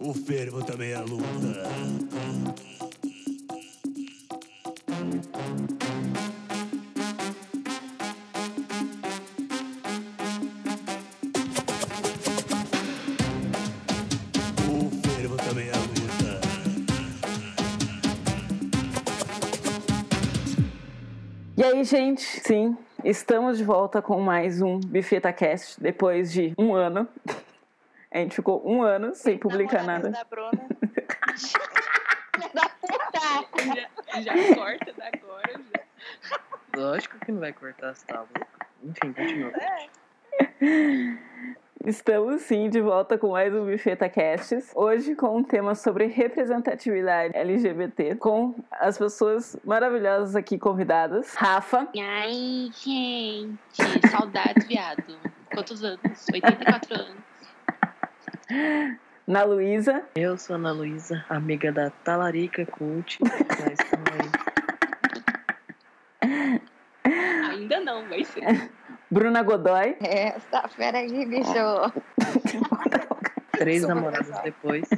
O fervo também é luta. O fervo também é luta. E aí, gente, sim, estamos de volta com mais um Bifeta Cast depois de um ano. A gente ficou um ano sem publicar nada. da Bruna. Da puta! Já, já corta da agora. Já. Lógico que não vai cortar as tábuas. Enfim, continua. É, Estamos sim de volta com mais um Bifeta Casts. Hoje com um tema sobre representatividade LGBT, com as pessoas maravilhosas aqui convidadas. Rafa, Ai, gente. Saudades, viado. Quantos anos? 84 anos. Na Luísa, Eu sou a Ana Luísa, amiga da Talarica Cult. Mas também. Ainda não, vai ser. Bruna Godoy, essa fera aí, bicho. Três namoradas depois.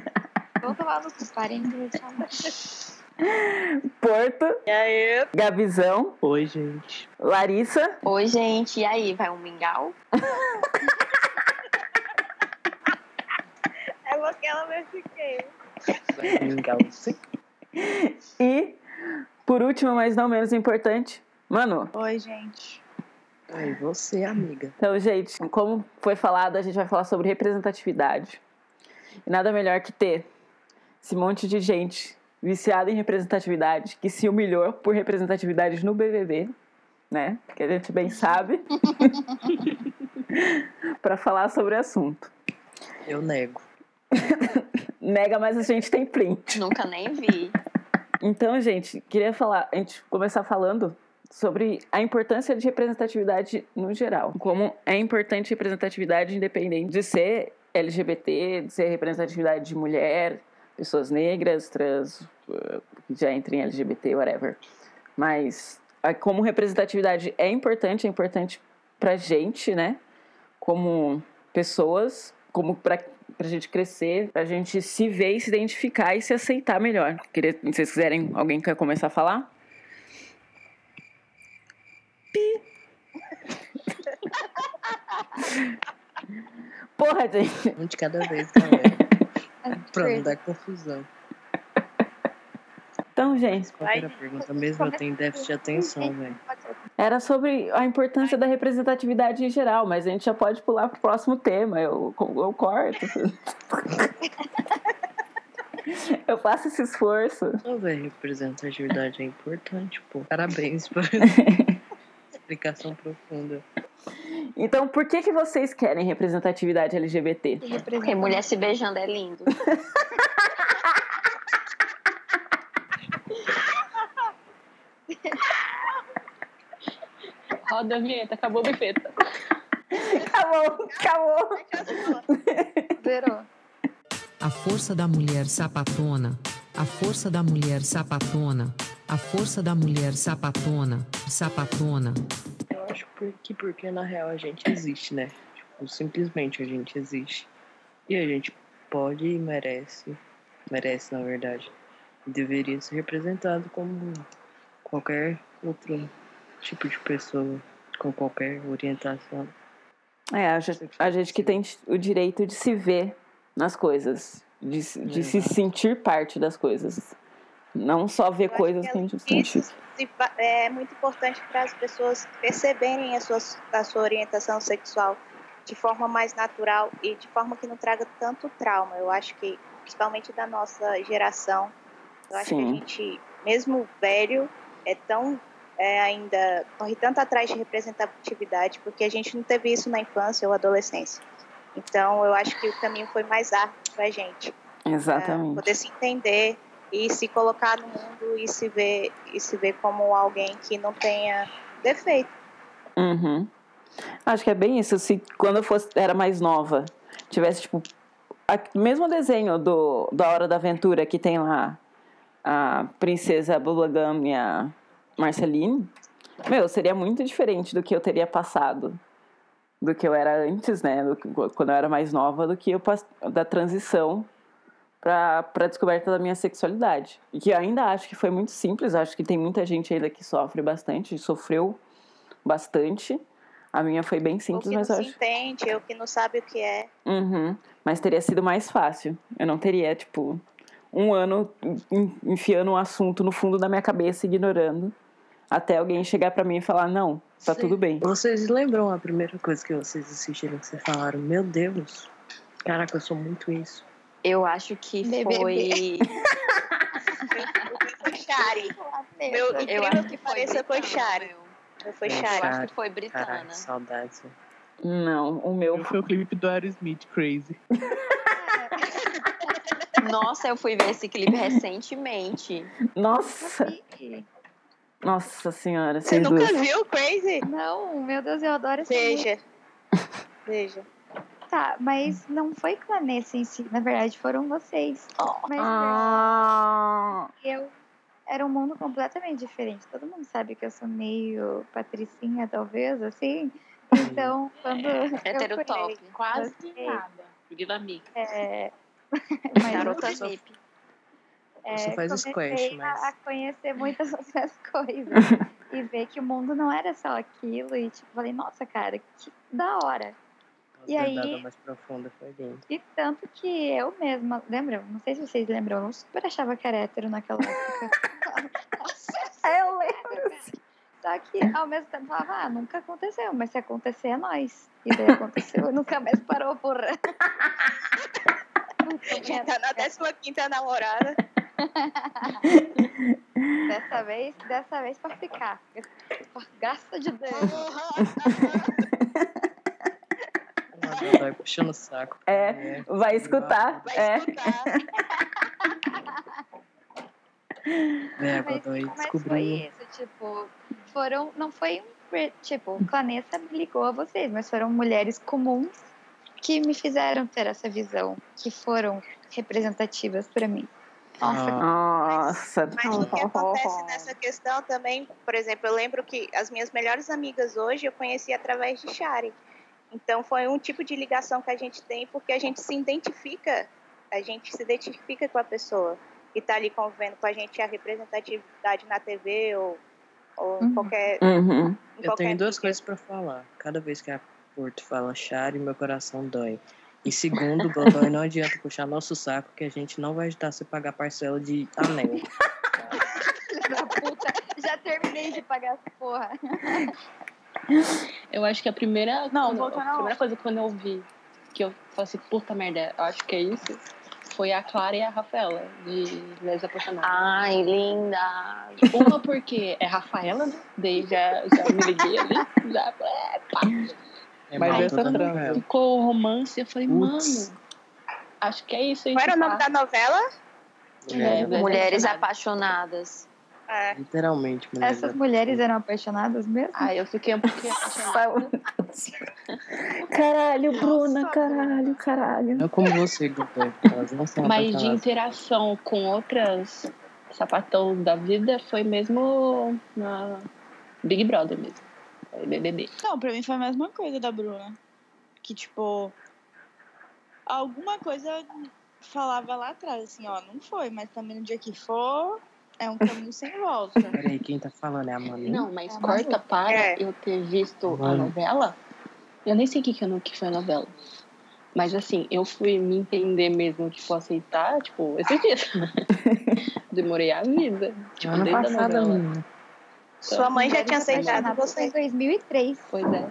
Vou tomar no cu, parem de. Porto, E aí? Gabizão, Oi, gente. Larissa, Oi, gente. E aí, vai um mingau? porque ela me fiquei. Vai vingar você. e, por último, mas não menos importante, Manu. Oi, gente. Oi, você, amiga. Então, gente, como foi falado, a gente vai falar sobre representatividade. E nada melhor que ter esse monte de gente viciada em representatividade, que se humilhou por representatividade no BBB, né? Que a gente bem sabe, para falar sobre o assunto. Eu nego. Nega, mas a gente tem print. Nunca nem vi. Então, gente, queria falar, a gente começar falando sobre a importância de representatividade no geral. Como é importante representatividade independente de ser LGBT, de ser representatividade de mulher, pessoas negras, trans, que já entrem em LGBT, whatever. Mas como representatividade é importante, é importante pra gente, né? Como pessoas, como pra, pra gente crescer, pra gente se ver e se identificar e se aceitar melhor. Queria, se vocês quiserem, alguém quer começar a falar? Porra, gente. Um de cada vez, galera. Pra não dar confusão. Então, gente, Qual era a pergunta mesmo? Eu tenho déficit de atenção, velho. Era sobre a importância da representatividade em geral, mas a gente já pode pular pro próximo tema. Eu, eu corto. Eu faço esse esforço. Não, velho, representatividade é importante, pô. Parabéns por explicação profunda. Então, por que, que vocês querem representatividade LGBT? Porque mulher se beijando é lindo. Roda a vinheta, acabou a bifeta. Acabou, acabou. Zerou. A força da mulher sapatona, a força da mulher sapatona, a força da mulher sapatona, sapatona. Eu acho que porque na real a gente existe, né? Tipo, simplesmente a gente existe. E a gente pode e merece, merece na verdade, e deveria ser representado como qualquer outro tipo de pessoa, com qualquer orientação. É, a gente, a gente que tem o direito de se ver nas coisas, de, se- de se Exato. sentir parte das coisas. Não só ver Eu coisas que que a gente Isso sente. se é muito importante para as pessoas perceberem a sua, a sua orientação sexual de forma mais natural e de forma que não traga tanto trauma. Eu acho que, principalmente da nossa geração, eu acho que Sim. a gente, mesmo velho, é tão é, ainda corre tanto atrás de representatividade porque a gente não teve isso na infância ou adolescência. Então, eu acho que o caminho foi mais árduo para a gente é, Exatamente. poder se entender e se colocar no mundo e se ver e se ver como alguém que não tenha defeito. Uhum. Acho que é bem isso. Se quando eu fosse, era mais nova, tivesse, tipo, o mesmo desenho do, da Hora da Aventura que tem lá a princesa Bubblegum e a Marceline, meu, seria muito diferente do que eu teria passado. do que eu era antes, né? do que- quando eu era mais nova, do que eu da transição para a descoberta da minha sexualidade. E que ainda acho que foi muito simples, acho que tem muita gente ainda que sofre bastante, sofreu bastante. A minha foi bem simples, que não mas eu se acho. entende, ou que não sabe o que é. Uhum. Mas teria sido mais fácil. Eu não teria, tipo, um ano en- enfiando um assunto no fundo da minha cabeça, ignorando, até alguém chegar pra mim e falar: não, tá Sim. tudo bem. Vocês lembram a primeira coisa que vocês assistiram que vocês falaram? Meu Deus, caraca, eu sou muito isso. Eu acho que BBB. foi. Foi Shari. Meu, incrível acho que foi pareça, foi Shari. Foi Eu Shari. acho que foi britana. Caraca, saudades. Não, o meu. Foi o clipe do Aerosmith, Crazy. Nossa, eu fui ver esse clipe recentemente. Nossa! Nossa senhora, Você nunca duas. viu Crazy? Não, meu Deus, eu adoro essa música. Veja. Veja. Tá, mas não foi com a Nessa em si, na verdade foram vocês. Mas Ah, eu era um mundo completamente diferente. Todo mundo sabe que eu sou meio patricinha, talvez, assim. Então, quando eu Heterotop. fui, Quase Gostei. nada. Viva amiga. é, mas Garota só- VIP. É, Você faz comecei squash, a- mas- a conhecer muitas outras coisas e ver que o mundo não era só aquilo e tipo, falei, nossa, cara, que da hora. E aí- mais profunda foi lindo. E tanto que eu mesma, lembra? Não sei se vocês lembram, eu super achava que era hétero naquela época. eu lembro. Só que ao mesmo tempo falava, ah, nunca aconteceu, mas se acontecer é nós. E daí aconteceu nunca mais parou, porra. Já tá na 15 namorada. Dessa vez, dessa vez pra ficar. Graças de Deus. Vai puxando o saco. É, vai escutar. Vai É. escutar. É, Mas, mas descobriu. foi isso, tipo, foram, não foi um, tipo, o Planeta me ligou a vocês, mas foram mulheres comuns que me fizeram ter essa visão, que foram representativas pra mim. Nossa, Ah, Nossa. Mas o que acontece nessa questão também, por exemplo, eu lembro que as minhas melhores amigas hoje eu conheci através de Shari. Então foi um tipo de ligação que a gente tem porque a gente se identifica, a gente se identifica com a pessoa que está ali convivendo com a gente a representatividade na TV ou, ou Uhum. qualquer. Uhum. em eu qualquer tenho duas coisas pra falar. Cada vez que a Porto fala Chari, meu coração dói. E segundo, Godoy, não adianta puxar nosso saco que a gente não vai ajudar você a pagar parcela de anel. filha da puta, já terminei de pagar essa porra. Eu acho que a primeira, Não, quando- a primeira coisa que quando eu vi, que eu falei assim, puta merda, eu acho que é isso, foi a Clara e a Rafaela, de Mulheres Apaixonadas. Ai, linda. Uma porque é Rafaela, né? Daí já, já me liguei ali, já, é, pá. É Mas essa trama. ficou o romance, eu falei, Putz. mano, acho que é isso aí. Qual era o nome da novela? É, Mulheres Mulheres Apaixonadas. apaixonadas. É. Literalmente, mulheres Essas mulheres eram apaixonadas mesmo? Ah, eu fiquei um pouquinho apaixonada. Caralho, Bruna, Nossa, caralho, caralho. Não como você, Godoy. Elas não são Mas de interação com outras sapatão da vida foi mesmo na Big Brother mesmo. BBB. Não, pra mim foi a mesma coisa da Bruna. Que, tipo, alguma coisa falava lá atrás, assim, ó, não foi, mas também no dia que for, é um caminho sem volta. Peraí, quem tá falando é a Manu? Não, mas É, corta para É. eu ter visto a novela. Eu nem sei o que, que, eu não- que foi a novela. Mas assim, eu fui me entender mesmo, tipo, aceitar, tipo, esses dias. Demorei a vida. Tipo, Ano desde a passado. Sua mãe já tinha aceitado você. em 2003. Pois é.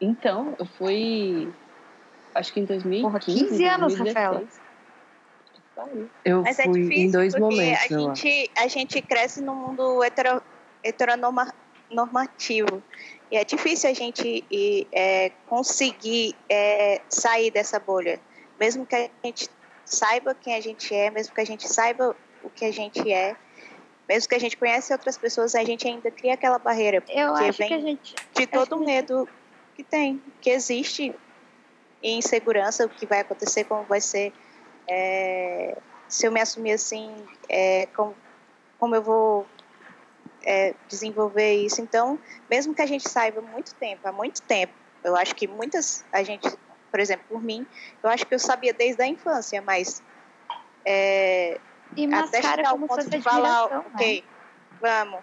Então, eu fui. Acho que em 2015. Porra, 15 anos, 2016. Rafaela. Eu Mas é fui difícil em dois porque momentos, a gente, a gente cresce num mundo hetero, heteronormativo. E é difícil a gente ir, é, conseguir é, sair dessa bolha. Mesmo que a gente saiba quem a gente é, mesmo que a gente saiba o que a gente é, mesmo que a gente conhece outras pessoas, a gente ainda cria aquela barreira. Eu acho que a gente. de todo o medo que tem, que existe e insegurança, o que vai acontecer, como vai ser, é, se eu me assumir assim, é, como, como eu vou é, desenvolver isso. Então, mesmo que a gente saiba muito tempo, há muito tempo, Eu acho que muitas, a gente, por exemplo, por mim, eu acho que eu sabia desde a infância, mas é, E até mascara chegar ao como ponto de falar, admiração, né? ok, vamos,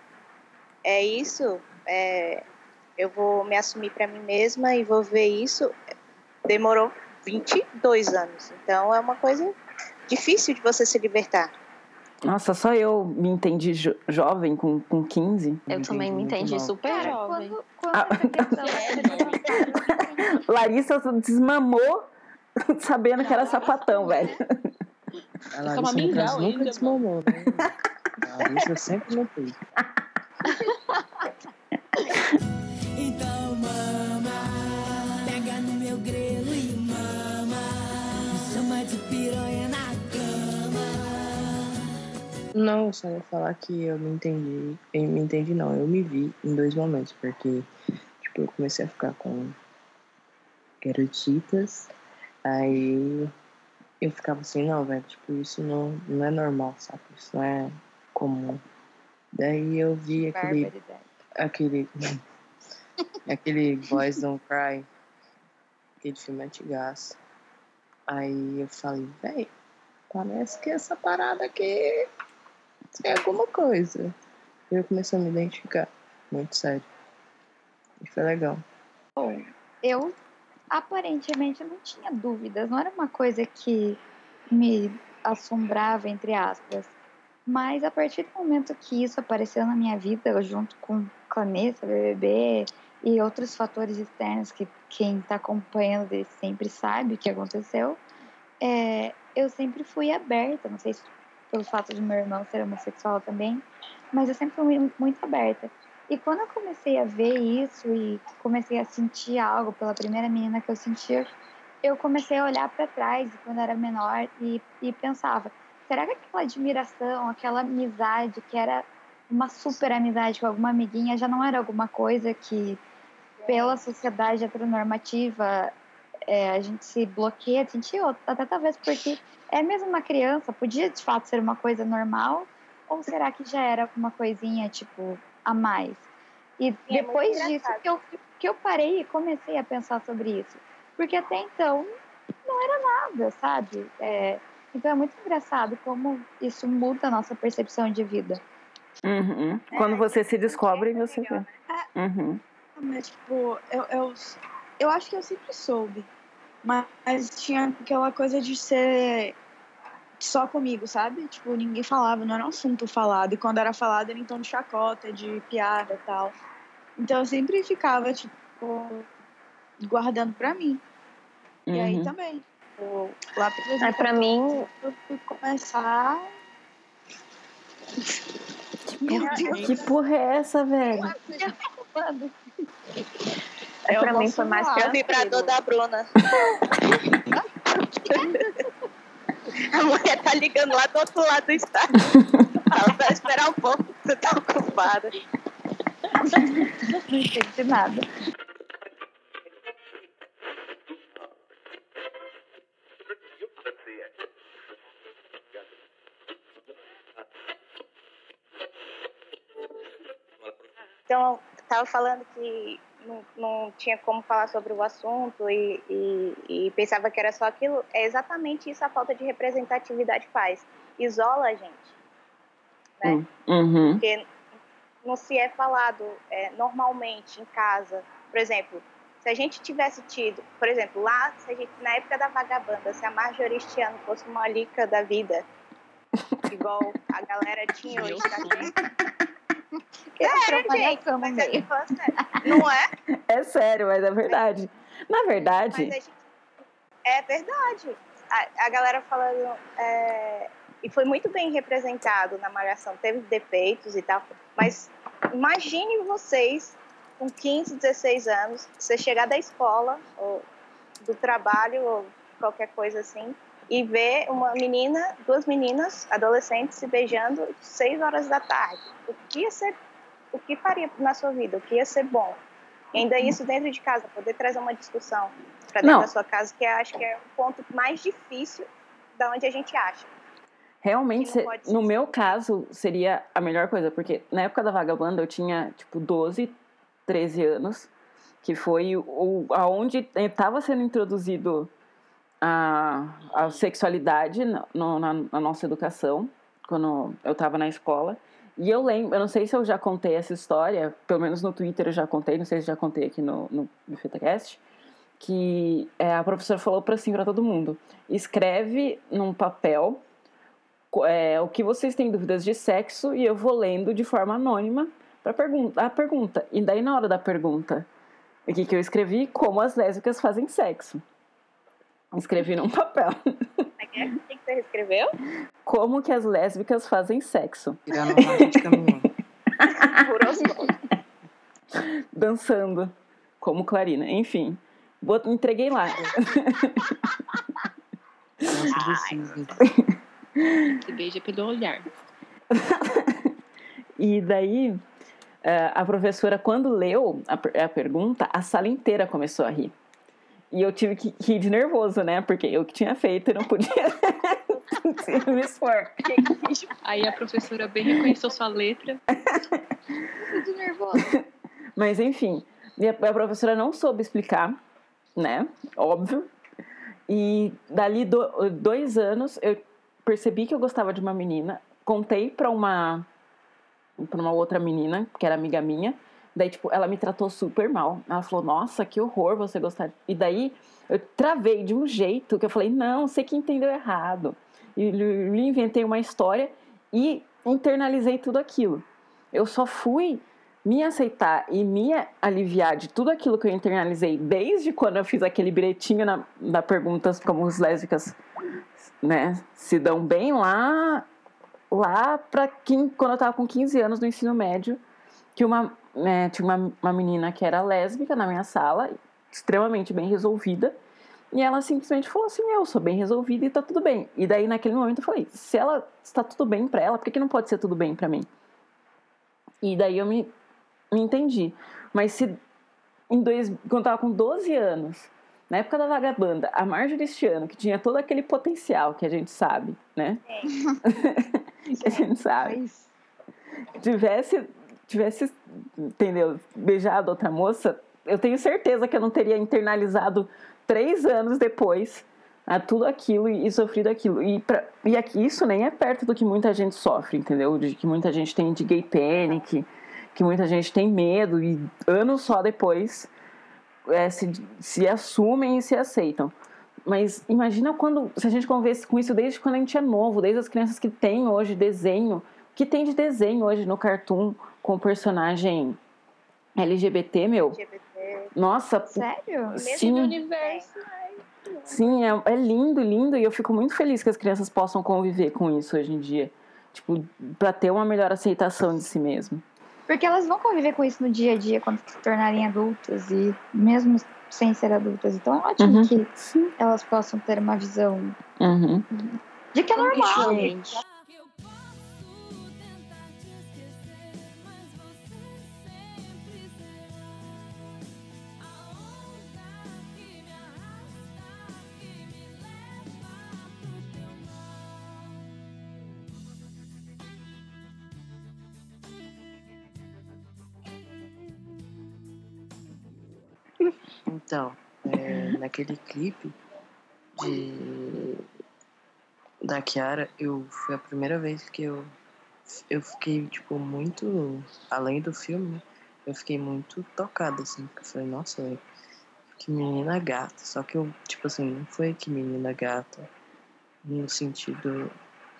é isso, é, eu vou me assumir para mim mesma e vou ver isso. Demorou 22 anos, então é uma coisa difícil de você se libertar. Nossa, só eu me entendi jo- jovem com, com 15. Eu também me entendi super Cara, jovem. quando, quando Ah, questão é Larissa desmamou sabendo que era sapatão, velho. A Toma mingau nunca ainda, desmamou, né? A Larissa sempre não fez. Então mama, pega no meu grelo e mama. Me chama de piranha na cama. Não, só ia falar que eu me entendi. Eu me entendi não, eu me vi em dois momentos, porque tipo, eu comecei a ficar com garotitas, aí eu ficava assim, não, velho, tipo, isso não, não é normal, sabe? Isso não é comum. Daí eu vi aquele aquele aquele Boys Don't Cry aquele filme antigaço. Aí eu falei véi parece que essa parada aqui é alguma coisa. E eu comecei a me identificar. Muito sério. E foi legal. Bom, eu aparentemente não tinha dúvidas, não era uma coisa que me assombrava, entre aspas. Mas a partir do momento que isso apareceu na minha vida, junto com Clanessa, BBB e outros fatores externos que quem está acompanhando sempre sabe o que aconteceu, é, eu sempre fui aberta, não sei se pelo fato de meu irmão ser homossexual também, mas eu sempre fui muito aberta. E quando eu comecei a ver isso e comecei a sentir algo pela primeira menina que eu sentia, eu comecei a olhar para trás quando era menor e, e pensava: será que aquela admiração, aquela amizade que era uma super amizade com alguma amiguinha já não era alguma coisa que, pela sociedade heteronormativa, é, a gente se bloqueia sentir, até talvez porque é mesmo uma criança, podia de fato ser uma coisa normal, ou será que já era alguma coisinha, tipo, a mais? E é depois disso que eu, que eu parei e comecei a pensar sobre isso. Porque até então não era nada, sabe? É, então é muito engraçado como isso muda a nossa percepção de vida. Uhum. Quando você se descobre, você vê. Uhum. Mas, tipo, eu, eu, eu acho que eu sempre soube. Mas, mas tinha aquela coisa de ser só comigo, sabe? Tipo, ninguém falava, não era um assunto falado. E quando era falado, era em tom de chacota, de piada e tal. Então eu sempre ficava, tipo, guardando pra mim. E aí Uhum. também. tipo, lá pra É, pra mim, eu fui começar. Meu Deus. Que porra é essa, velho? é, pra mim foi mais. É o vibrador da Bruna. A mulher tá ligando lá do outro lado do estado. Ela vai esperar um pouco, você tá ocupada. Não entendi nada. Então, estava falando que não, não tinha como falar sobre o assunto e, e, e pensava que era só aquilo. É exatamente isso a falta de representatividade faz. Isola a gente. Né? Uhum. Porque não se é falado é, normalmente em casa. Por exemplo, se a gente tivesse tido, por exemplo, lá, se a gente, na época da vagabanda, se a Marjorie este ano fosse uma lica da vida, igual a galera tinha hoje, tá aqui, Que gente, cama mas é infância, não é? É sério, mas é verdade. Na Mas verdade, a gente- é verdade. A, a galera falando. é, e foi muito bem representado na Malhação. Teve defeitos e tal. Mas imagine vocês, com 15, 16 anos, você chegar da escola, ou do trabalho, ou qualquer coisa assim, e ver uma menina, duas meninas, adolescentes, se beijando 6 horas da tarde. O que ia ser. O que faria na sua vida? O que ia ser bom? E ainda isso dentro de casa, poder trazer uma discussão para dentro Não. da sua casa, que eu acho que é o ponto mais difícil da onde a gente acha. realmente, se- no meu caso, seria a melhor coisa, porque na época da vagabanda eu tinha, tipo, 12, 13 anos, que foi o, aonde estava sendo introduzido a, a sexualidade no, na, na nossa educação, quando eu estava na escola. E eu lembro, eu não sei se eu já contei essa história, pelo menos no Twitter eu já contei, não sei se já contei aqui no, no BifetaCast, que é, a professora falou para assim para todo mundo: escreve num papel é, o que vocês têm dúvidas de sexo e eu vou lendo de forma anônima para pergunta, a pergunta. E daí na hora da pergunta, o que, que eu escrevi? Como as lésbicas fazem sexo. Escrevi num papel. O que você escreveu? Como que as lésbicas fazem sexo. Dançando. Como Clarina. Enfim. Entreguei lá. Se beija pelo olhar. E daí, eh, a professora, quando leu a pergunta, a sala inteira começou a rir. E eu tive que rir de nervoso, né? Porque eu que tinha feito e não podia me expor. Aí a professora bem reconheceu sua letra. Tudo nervoso. Mas enfim, e a a professora não soube explicar, né? Óbvio. E dali do- dois anos eu percebi que eu gostava de uma menina, contei pra uma para uma outra menina que era amiga minha. Daí, tipo, ela me tratou super mal. Ela falou, nossa, que horror você gostar. E daí eu travei de um jeito que eu falei, não, você que entendeu errado. E lhe inventei uma história e internalizei tudo aquilo. Eu só fui me aceitar e me aliviar de tudo aquilo que eu internalizei desde quando eu fiz aquele bilhetinho na, na perguntas como os lésbicas né, se dão bem lá lá para quando eu tava com 15 anos no ensino médio que uma né, tinha uma, uma menina que era lésbica na minha sala extremamente bem resolvida e ela simplesmente falou assim eu sou bem resolvida e tá tudo bem. E daí naquele momento eu falei se ela está tudo bem para ela por que, que não pode ser tudo bem para mim? E daí eu me, me entendi. Mas se em dois, quando eu tava com 12 anos na época da vagabanda, a Marjorie este ano, que tinha todo aquele potencial que a gente sabe, né? que a gente sabe. Mas Tivesse, tivesse, entendeu, beijado outra moça, eu tenho certeza que eu não teria internalizado três anos depois a tudo aquilo e, sofrido aquilo. E, pra, e aqui isso nem é perto do que muita gente sofre, entendeu? De que muita gente tem de gay panic, que muita gente tem medo e anos só depois é, se, se assumem e se aceitam. Mas imagina quando, se a gente conversa com isso desde quando a gente é novo, desde as crianças que têm hoje desenho, que tem de desenho hoje no cartoon com personagem LGBT, meu? LGBT. Nossa, sério? sim, universo. sim, é, é lindo, lindo, e eu fico muito feliz que as crianças possam conviver com isso hoje em dia. Tipo, pra ter uma melhor aceitação de si mesmo. Porque elas vão conviver com isso no dia a dia quando se tornarem adultas e mesmo sem ser adultas. Então é ótimo Uhum. que Sim. elas possam ter uma visão Uhum. de que é normal. Gente, Então, é, naquele clipe de da Kiara, eu foi a primeira vez que eu eu fiquei tipo muito além do filme, né? Eu fiquei muito tocada assim, porque eu falei, nossa, que menina gata. Só que eu, tipo assim, não foi que menina gata no sentido,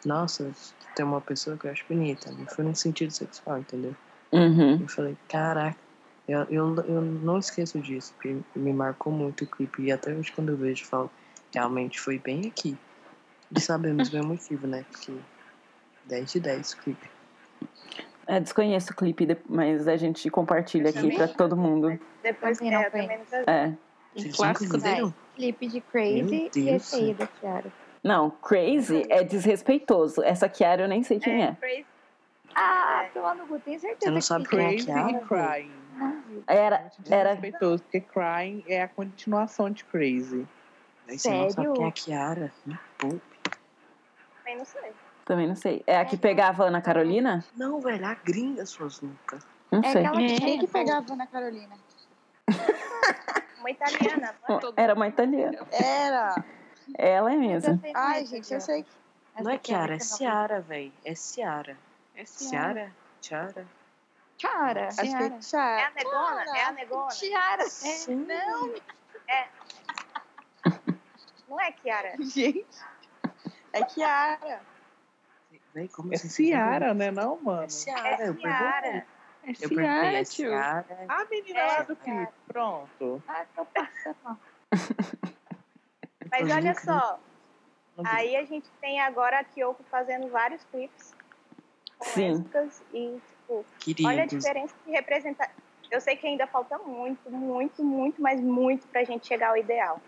nossa, tem uma pessoa que eu acho bonita, não foi no sentido sexual, entendeu? Uhum. Eu falei, caraca, eu, eu, eu não esqueço disso, porque me marcou muito o clipe. E até hoje, quando eu vejo, eu falo, realmente foi bem aqui. E sabemos bem o motivo, né? Porque 10 de 10 o clipe. É, desconheço o clipe, de- mas a gente compartilha aqui pra todo mundo. Depois Também é, também conheço. nunca É. um Vocês clássico nunca viram? Clipe de Crazy e Deus. esse aí da Kiara. Não, crazy é desrespeitoso. Essa Kiara eu nem sei quem é. Crazy. Ah, tomar no cu, tenho certeza Você não que sabe quem é a Crazy Kiara? e Crying. Não vi. Era, Muito era, porque Crying é a continuação de Crazy. Aí você não sabe Sério? quem é a Kiara? Me poupe. Também não sei. também não sei. É a que pegava a Ana Carolina? Não, velho, a gringa, suas loucas. Não É sei. aquela que tem que pegava na Carolina? Era uma italiana. Era. Ela é mesmo. Ai, gente, eu sei que. Não é Kiara é Ciara, véi. É Ciara. É Ciara? Tiara? Tiara. Acho que é É a Tiara. negona? É a negona? Tiara. Sim. Não, Não é Kiara? gente. É Kiara. Véi, como É assim? Ciara, né, não, mano? É Ciara, É Ciara. É é Ciara, tio. Ciara. A menina lá do clipe. Pronto. Ah, tô passando. Mas olha nunca- só, aí a gente tem agora a Kyoko fazendo vários clipes com Sim. e, tipo, olha a diferença de representar. Eu sei que ainda falta muito, muito, muito, mas muito pra gente chegar ao ideal.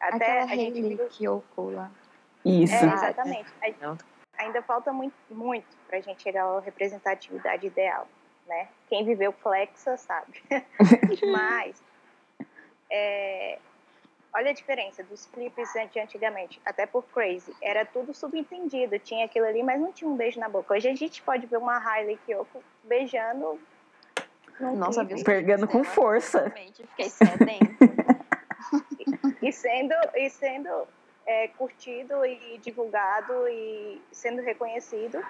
Até Aquela a gente viu- Kyoko lá. Isso. É, exatamente. A-. Ainda falta muito, muito para a gente chegar à representatividade ideal, né? Quem viveu flexa sabe. Mas, é, olha a diferença dos clipes de antigamente, até por Crazy. Era tudo subentendido, tinha aquilo ali, mas não tinha um beijo na boca. Hoje a gente pode ver uma Hailey Kiyoko beijando Nossa, clipe? Pegando com força. Realmente, fiquei sedenta. e sendo, e sendo é, curtido e divulgado e sendo reconhecido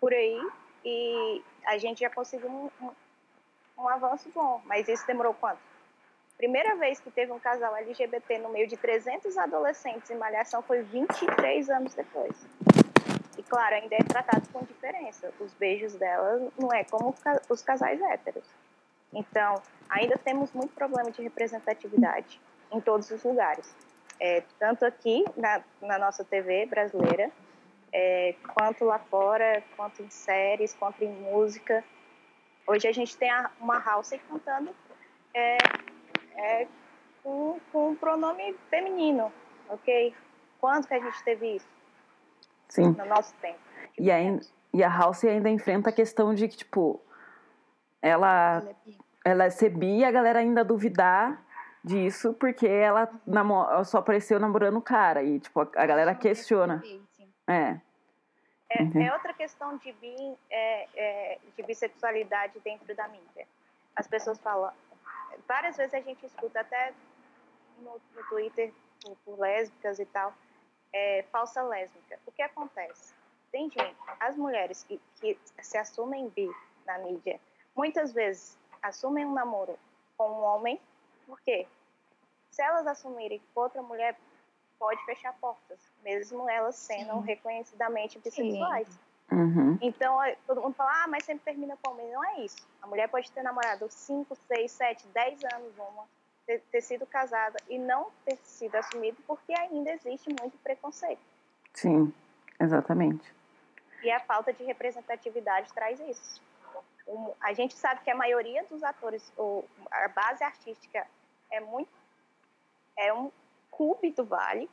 por aí. E a gente já conseguiu um, um, um avanço bom. Mas isso demorou quanto? Primeira vez que teve um casal LGBT no meio de 300 adolescentes em Malhação foi 23 anos depois. E claro, ainda é tratado com diferença. Os beijos dela não é como os casais héteros. Então, ainda temos muito problema de representatividade em todos os lugares. É, tanto aqui na, na nossa TV brasileira, é, quanto lá fora, quanto em séries, quanto em música. Hoje a gente tem a- uma house cantando é, é, com, com um pronome feminino, ok? Quanto que a gente teve isso Sim. no nosso tempo? E, ainda, e a House ainda enfrenta a questão de que, tipo, ela, Ela é bi. ela é ser bi e a galera ainda duvidar disso, porque ela, namo- ela só apareceu namorando o cara. E, tipo, a, a galera questiona. É. É, Uhum. é outra questão de, bi, é, é, de bissexualidade dentro da mídia. As pessoas falam, várias vezes a gente escuta até no, no Twitter por, por lésbicas e tal, é, falsa lésbica. O que acontece? Tem gente, as mulheres que, que se assumem bi na mídia, muitas vezes assumem um namoro com um homem, por quê? Se elas assumirem com outra mulher, pode fechar portas, mesmo elas sendo Sim. reconhecidamente bissexuais. Uhum. Então, todo mundo fala, ah, mas sempre termina com homem. Não é isso. A mulher pode ter namorado 5, 6, 7, 10 anos uma, ter, ter sido casada e não ter sido assumido porque ainda existe muito preconceito. Sim, exatamente. E a falta de representatividade traz isso. Um- a gente sabe que a maioria dos atores, ou a base artística é muito é um clube do vale,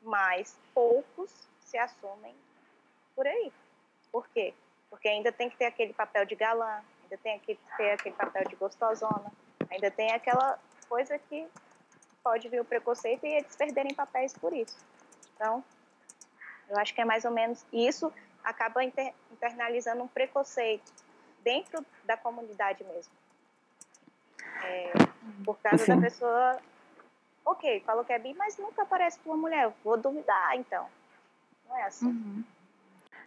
mas poucos se assumem por aí. Por quê? Porque ainda tem que ter aquele papel de galã, ainda tem que ter aquele papel de gostosona, ainda tem aquela coisa que pode vir o preconceito e eles perderem papéis por isso. Então, eu acho que é mais ou menos isso acaba inter- internalizando um preconceito dentro da comunidade mesmo. É, por causa Sim. da pessoa, ok, falou que é bi, mas nunca aparece com uma mulher, vou duvidar então. Não é assim. Uhum.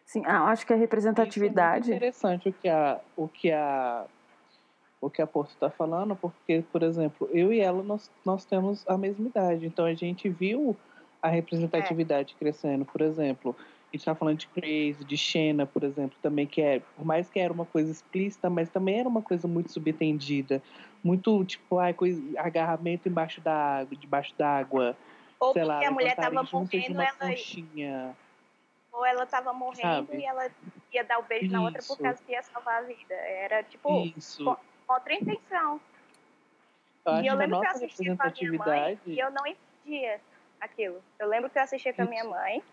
Sim, ah, acho que a Isso é representatividade. muito interessante o que a o que a o que a Porto está falando, porque, por exemplo, eu e ela nós, nós temos a mesma idade, então a gente viu a representatividade crescendo, por exemplo. A gente está falando de Crazy, de Xena, por exemplo, também que é, por mais que era uma coisa explícita, mas também era uma coisa muito subentendida, muito tipo, ai, coisa, agarramento embaixo da água, debaixo d'água, Ou sei porque lá, a mulher estava morrendo, uma ela, conchinha. Ou ela estava morrendo Sabe? e ela ia dar o beijo na outra por Isso. causa que ia salvar a vida. Era tipo Isso. com outra intenção. Eu e eu lembro que eu assistia com a minha mãe e eu não entendia aquilo. Eu lembro que eu assistia com a minha Isso. mãe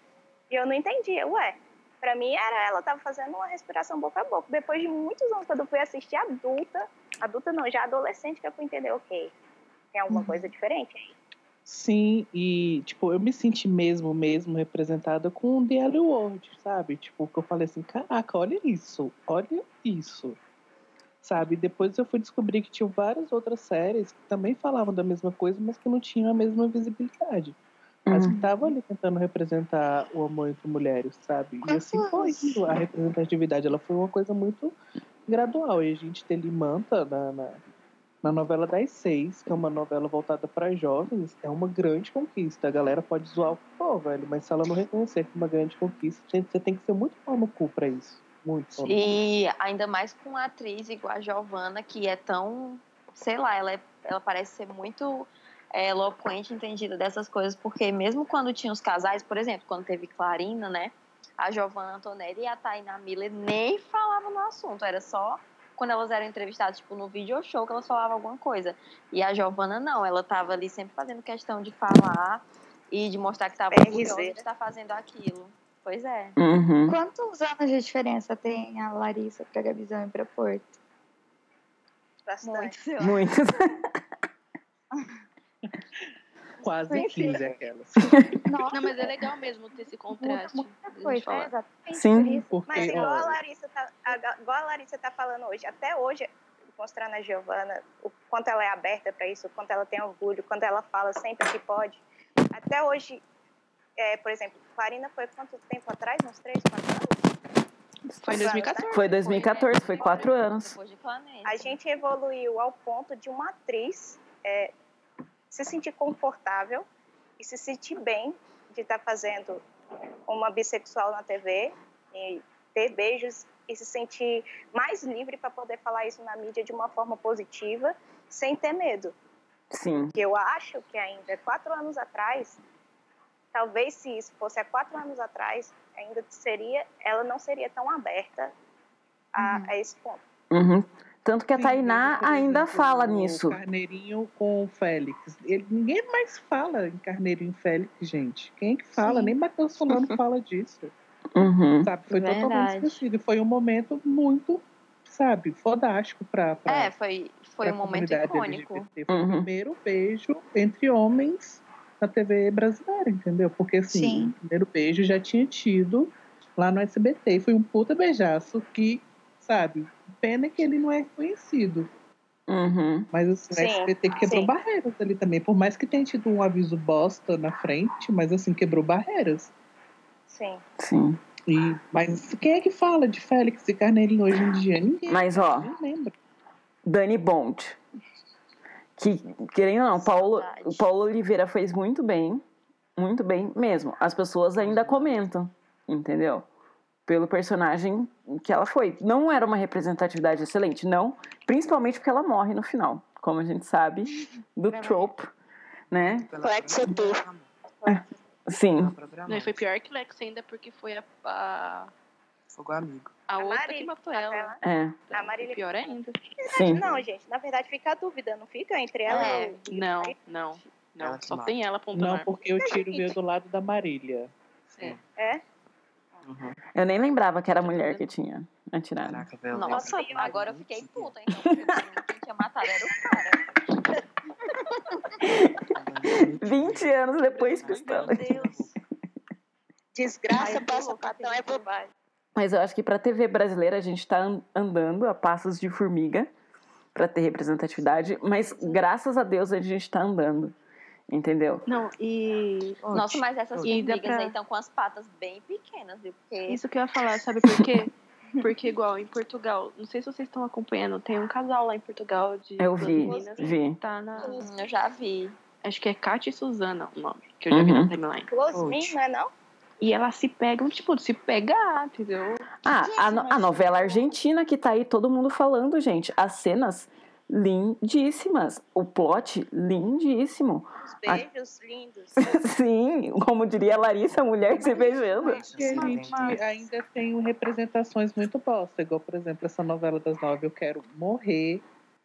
e eu não entendia. Ué, pra mim era ela tava fazendo uma respiração boca a boca. Depois de muitos anos, quando eu fui assistir adulta, adulta não, já adolescente, que eu fui entender, ok, tem alguma coisa diferente aí. Sim, e tipo, eu me senti mesmo, mesmo representada com o The L World, sabe? Tipo, que eu falei assim, caraca, olha isso, olha isso. sabe? Depois eu fui descobrir que tinham várias outras séries que também falavam da mesma coisa, mas que não tinham a mesma visibilidade. Mas que Uhum. estavam ali tentando representar o amor entre mulheres, sabe? E assim foi indo. A representatividade ela foi uma coisa muito gradual. E a gente ter Limanta na, na, na novela das seis, que é uma novela voltada para jovens, é uma grande conquista. A galera pode zoar for, velho, mas se ela não reconhecer que é uma grande conquista, você tem que ser muito pau no cu pra isso. Muito. E ainda mais com uma atriz igual a Giovanna, que é tão, sei lá, ela, é- ela parece ser muito é, eloquente, entendida dessas coisas, porque mesmo quando tinha os casais, por exemplo, quando teve Clarina, né? A Giovanna Antonelli e a Tainá Miller nem falavam no assunto, era só quando elas eram entrevistadas, tipo, no video show que elas falavam alguma coisa. E a Giovanna não, ela tava ali sempre fazendo questão de falar e de mostrar que estava É orgulhosa de estar fazendo aquilo. Pois é. Uhum. Quantos anos de diferença tem a Larissa pra Gabizão e pra Porto? Bastante. Muito, Muitos. Quase Sim, sim. 15 aquelas. Nossa, Não, mas é legal mesmo ter esse contraste. muita falar. é exatamente Sim. Porque, Mas igual a Larissa tá, igual a Larissa tá falando hoje, até hoje, mostrando a Giovana o quanto ela é aberta para isso, o quanto ela tem orgulho, quanto ela fala sempre que pode. Até hoje, é, por exemplo, Clarina foi quanto tempo atrás? Uns três, quatro anos? Foi em Quatro anos, né? 2014. Foi 2014, foi quatro anos. Depois de Planeta. A gente evoluiu ao ponto de uma atriz é, se sentir confortável e se sentir bem de estar fazendo uma bissexual na TV e ter beijos e se sentir mais livre para poder falar isso na mídia de uma forma positiva, sem ter medo. Sim. Que eu acho que ainda quatro anos atrás, talvez se isso fosse há quatro anos atrás, ainda seria, ela não seria tão aberta a, a esse ponto. Uhum. Tanto que a Sim, Tainá por ainda fala o nisso. Carneirinho com o Félix. Ele- ninguém mais fala em Carneirinho e Félix, gente. Quem é que fala? Sim. Nem Matheus Solano fala disso. Uhum. Sabe? Foi totalmente Verdade. esquecido. E foi um momento muito, sabe, fodástico pra, pra, É, foi, foi pra um momento comunidade icônico. LGBT. Foi Uhum. o primeiro beijo entre homens na TV brasileira, entendeu? Porque assim, Sim. o primeiro beijo já tinha tido lá no SBT. E foi um puta beijaço que, sabe, pena que ele não é conhecido. Uhum. Mas assim, Sim, o SBT quebrou sim. barreiras ali também. Por mais que tenha tido um aviso bosta na frente, mas assim, quebrou barreiras. Sim. Sim. E, mas quem é que fala de Félix e Carneirinho hoje em dia? Ninguém. Mas, ó. Dani Bond. Que, querendo ou não, Paulo, o Paulo Oliveira fez muito bem. Muito bem mesmo. As pessoas ainda comentam, entendeu? Pelo personagem que ela foi. Não era uma representatividade excelente, não. Principalmente porque ela morre no final. Como a gente sabe, do trope, né? Setor. Sim. Não, foi pior que Lex ainda porque foi a, a, Fogo amigo. a A outra Mari- que matou ela. ela- É. A Marília- foi pior ainda. Sim. Não, gente, na verdade fica a dúvida, não fica entre ela É, e o Não, não, não. Ela Só tem ela ponto Não, porque o tiro veio do lado da Marília. É. É? Uhum. Eu nem lembrava que era a mulher que tinha atirado. Caraca, velho. Nossa, agora eu fiquei puta, então. Quem tinha matado era o cara. 20 anos depois, pistola. Meu Deus. Desgraça Ai, passa patão é bobagem. Mas eu acho que para TV brasileira a gente está andando a passos de formiga para ter representatividade, mas graças a Deus a gente está andando, entendeu? Não, e. Nossa, mas essas formigas pra- aí estão com as patas bem pequenas, viu? Porque Isso que eu ia falar, sabe por quê? Porque, igual, em Portugal, não sei se vocês estão acompanhando, tem um casal lá em Portugal de Eu vi, meninas que vi. tá na. hum, eu já vi. Acho que é Kátia e Suzana o nome, que eu já vi Uhum. na timeline. Close não é não? E elas se pegam, tipo, se pegar, entendeu? Ah, a, no- a novela argentina que tá aí todo mundo falando, gente. As cenas lindíssimas. O plot lindíssimo. Os beijos lindos. Sim, como diria a Larissa, a mulher se beijando. Porque a gente ainda tem representações muito bosta, igual, por exemplo, essa novela das nove, Eu Quero Morrer,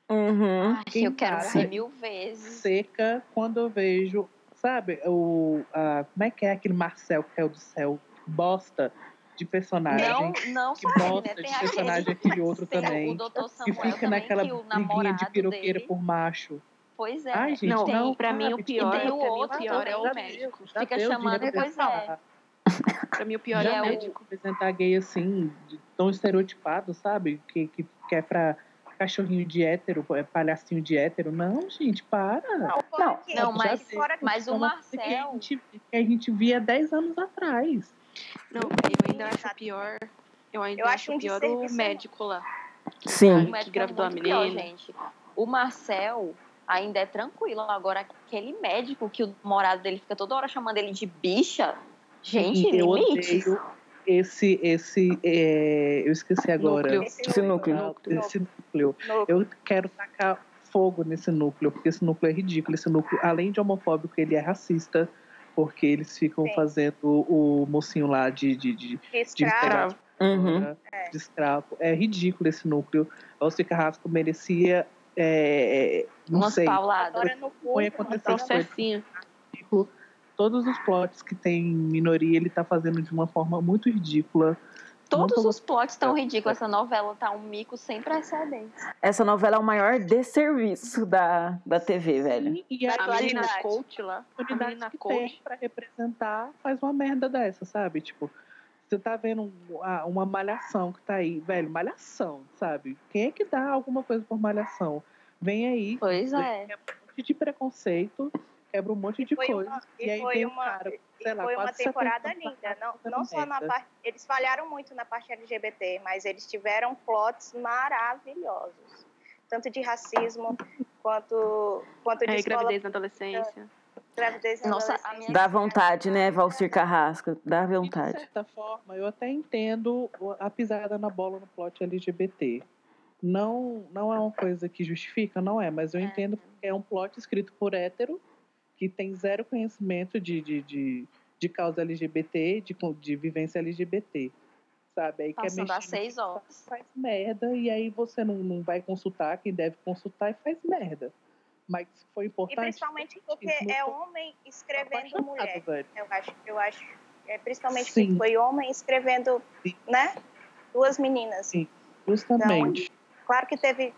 Uhum. Ai, eu quero sabe? morrer mil vezes. seca, quando eu vejo, sabe, o, a, como é que é aquele Marcel que caiu do céu, bosta de personagem, Não, não que só ele, né? bosta Tem de personagem aquele, aquele outro tem também, o Dr. que fica naquela briguinha de piroqueira dele... por macho. Pois é. Ai, gente, não, tem, pra mim o sabe? pior, E tem o pra mim o outro pior é o médico. deu, já Fica deu de chamando- pois representar- Pra mim o pior E é já o é o- médico. representar gay assim, de- tão estereotipado, sabe? Que, que, que é pra cachorrinho de hétero, é palhacinho de hétero. Não, gente, para. Não, que- não, mas, mas o É coisa Que a, Marcel. gente, que a gente via 10 anos atrás. Não, eu ainda acho pior. Eu ainda Eu acho acho um pior o desserviço médico lá. Sim. O que médico é a muito pior, menina. gente. O Marcel ainda é tranquilo. Agora, aquele médico que o namorado dele fica toda hora chamando ele de bicha. Gente, E eu limites. odeio esse, esse, é, eu esqueci agora. Núcleo. Esse núcleo. Ah, Esse núcleo. No- Eu quero tacar fogo nesse núcleo, porque esse núcleo é ridículo. Esse núcleo, além de homofóbico, ele é racista, porque eles ficam Sim. fazendo o mocinho lá de, de, de, de de escravo. Uhum. de escravo. É ridículo esse núcleo. Alci Carrasco merecia, é, não Umas sei, pauladas. Agora no culto, coisas. Processinho. ridículo. Todos os plots que tem minoria, ele tá fazendo de uma forma muito ridícula. Todos os plots estão É. ridículos. Essa novela tá um mico sem precedentes. Essa novela é o maior desserviço da, da TV, velho. Sim, e a A menina atualidade. coach lá. A oportunidade menina que tem coach. pra representar faz uma merda dessa, sabe? Tipo, você tá vendo um- ah, uma malhação que tá aí, velho, malhação, sabe? Quem é que dá alguma coisa por malhação? Vem aí, Pois é. um monte de preconceito, quebra um monte de foi coisa. uma- e e aí foi um uma- cara, E sei lá, foi uma quase 70 temporada linda. Não, não só na parte. Eles falharam muito na parte LGBT, mas eles tiveram plots maravilhosos. Tanto de racismo quanto, quanto de É, escola, gravidez na adolescência. gravidez na Nossa, a adolescência. Dá vontade, né, Valcir Carrasco? Dá E, de vontade. certa forma, eu até entendo a pisada na bola no plot LGBT. Não, não é uma coisa que justifica, não é, mas eu entendo porque é um plot escrito por hétero, que tem zero conhecimento de, de, de, de causa LGBT, de, de vivência LGBT. Sabe? Aí quer mexer seis nisso, horas. Faz merda, e aí você não, não vai consultar quem deve consultar e faz merda. Mas se for E importante. principalmente porque isso, é homem escrevendo mulher. velho. Eu acho, eu acho. É, principalmente Sim. que foi homem escrevendo, Sim. né? Duas meninas. Sim. Justamente. Claro que teve, te-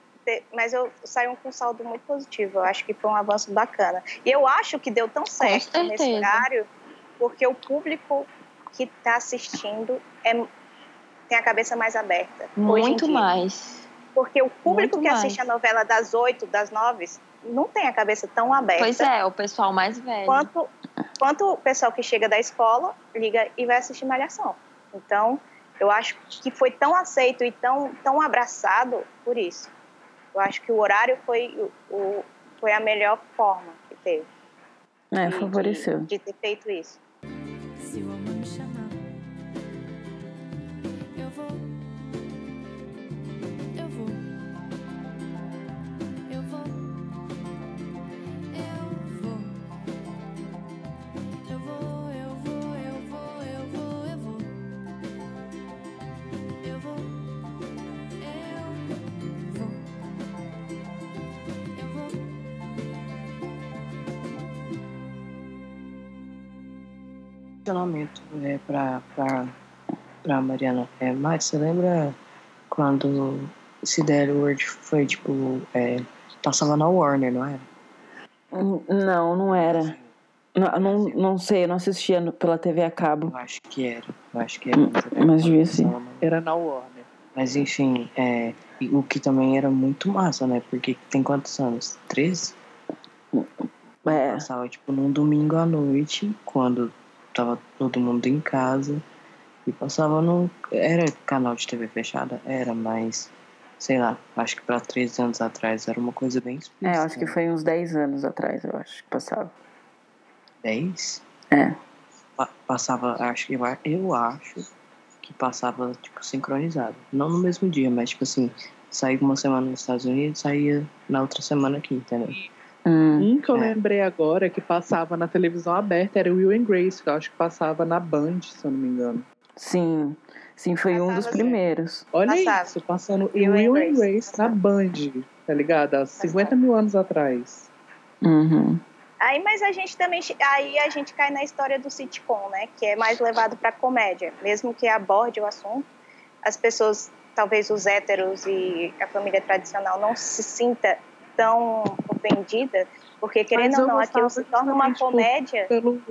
mas eu saí com um saldo muito positivo. Eu acho que foi um avanço bacana. E eu acho que deu tão certo nesse horário, porque o público que está assistindo é, tem a cabeça mais aberta. Muito mais. Porque o público Muito que mais. assiste a novela das oito, das nove, não tem a cabeça tão aberta. Pois é, o pessoal mais velho. Quanto, quanto o pessoal que chega da escola liga e vai assistir Malhação. Então, eu acho que foi tão aceito e tão, tão abraçado por isso. Eu acho que o horário foi, o, foi a melhor forma que teve É, de- favoreceu. de ter feito isso. Questionamento é, pra, pra, pra Mariana. É, Mari, você lembra quando Sidereal World foi, tipo, é, passava na Warner, não era? Hum, Não, não era. Não, não, não sei, eu não assistia pela TV a cabo. Eu acho que era. Eu acho que era. Hum, Mas devia Era na Warner. Mas enfim, é, o que também era muito massa, né? Porque tem quantos anos? 13? É, Passava, tipo, num domingo à noite, quando tava todo mundo em casa. E passava no. Era canal de TV fechada? Era, mas. Sei lá, acho que pra 13 anos atrás era uma coisa bem é, explícita. eu acho que foi uns 10 anos atrás, eu acho que passava. 10? É. Pa- passava, acho que eu acho que passava, tipo, sincronizado. Não no mesmo dia, mas, tipo assim, saía uma semana nos Estados Unidos, saía na outra semana aqui, entendeu? Hum, Um que eu É. lembrei agora que passava na televisão aberta era o Will and Grace, que eu acho que passava na Band, se eu não me engano. sim, sim, foi um dos Passava, sim. primeiros. Olha Passava. isso, passando Will Will, and Grace, Grace na passava. Band, tá ligado? Há 50 mil anos atrás. Uhum. Aí, mas a gente também. Aí a gente cai na história do sitcom, né? Que é mais levado pra comédia. Mesmo que aborde o assunto, as pessoas, talvez os héteros e a família tradicional, não se sinta tão ofendida, porque querendo ou não, aquilo se torna uma comédia. Pelo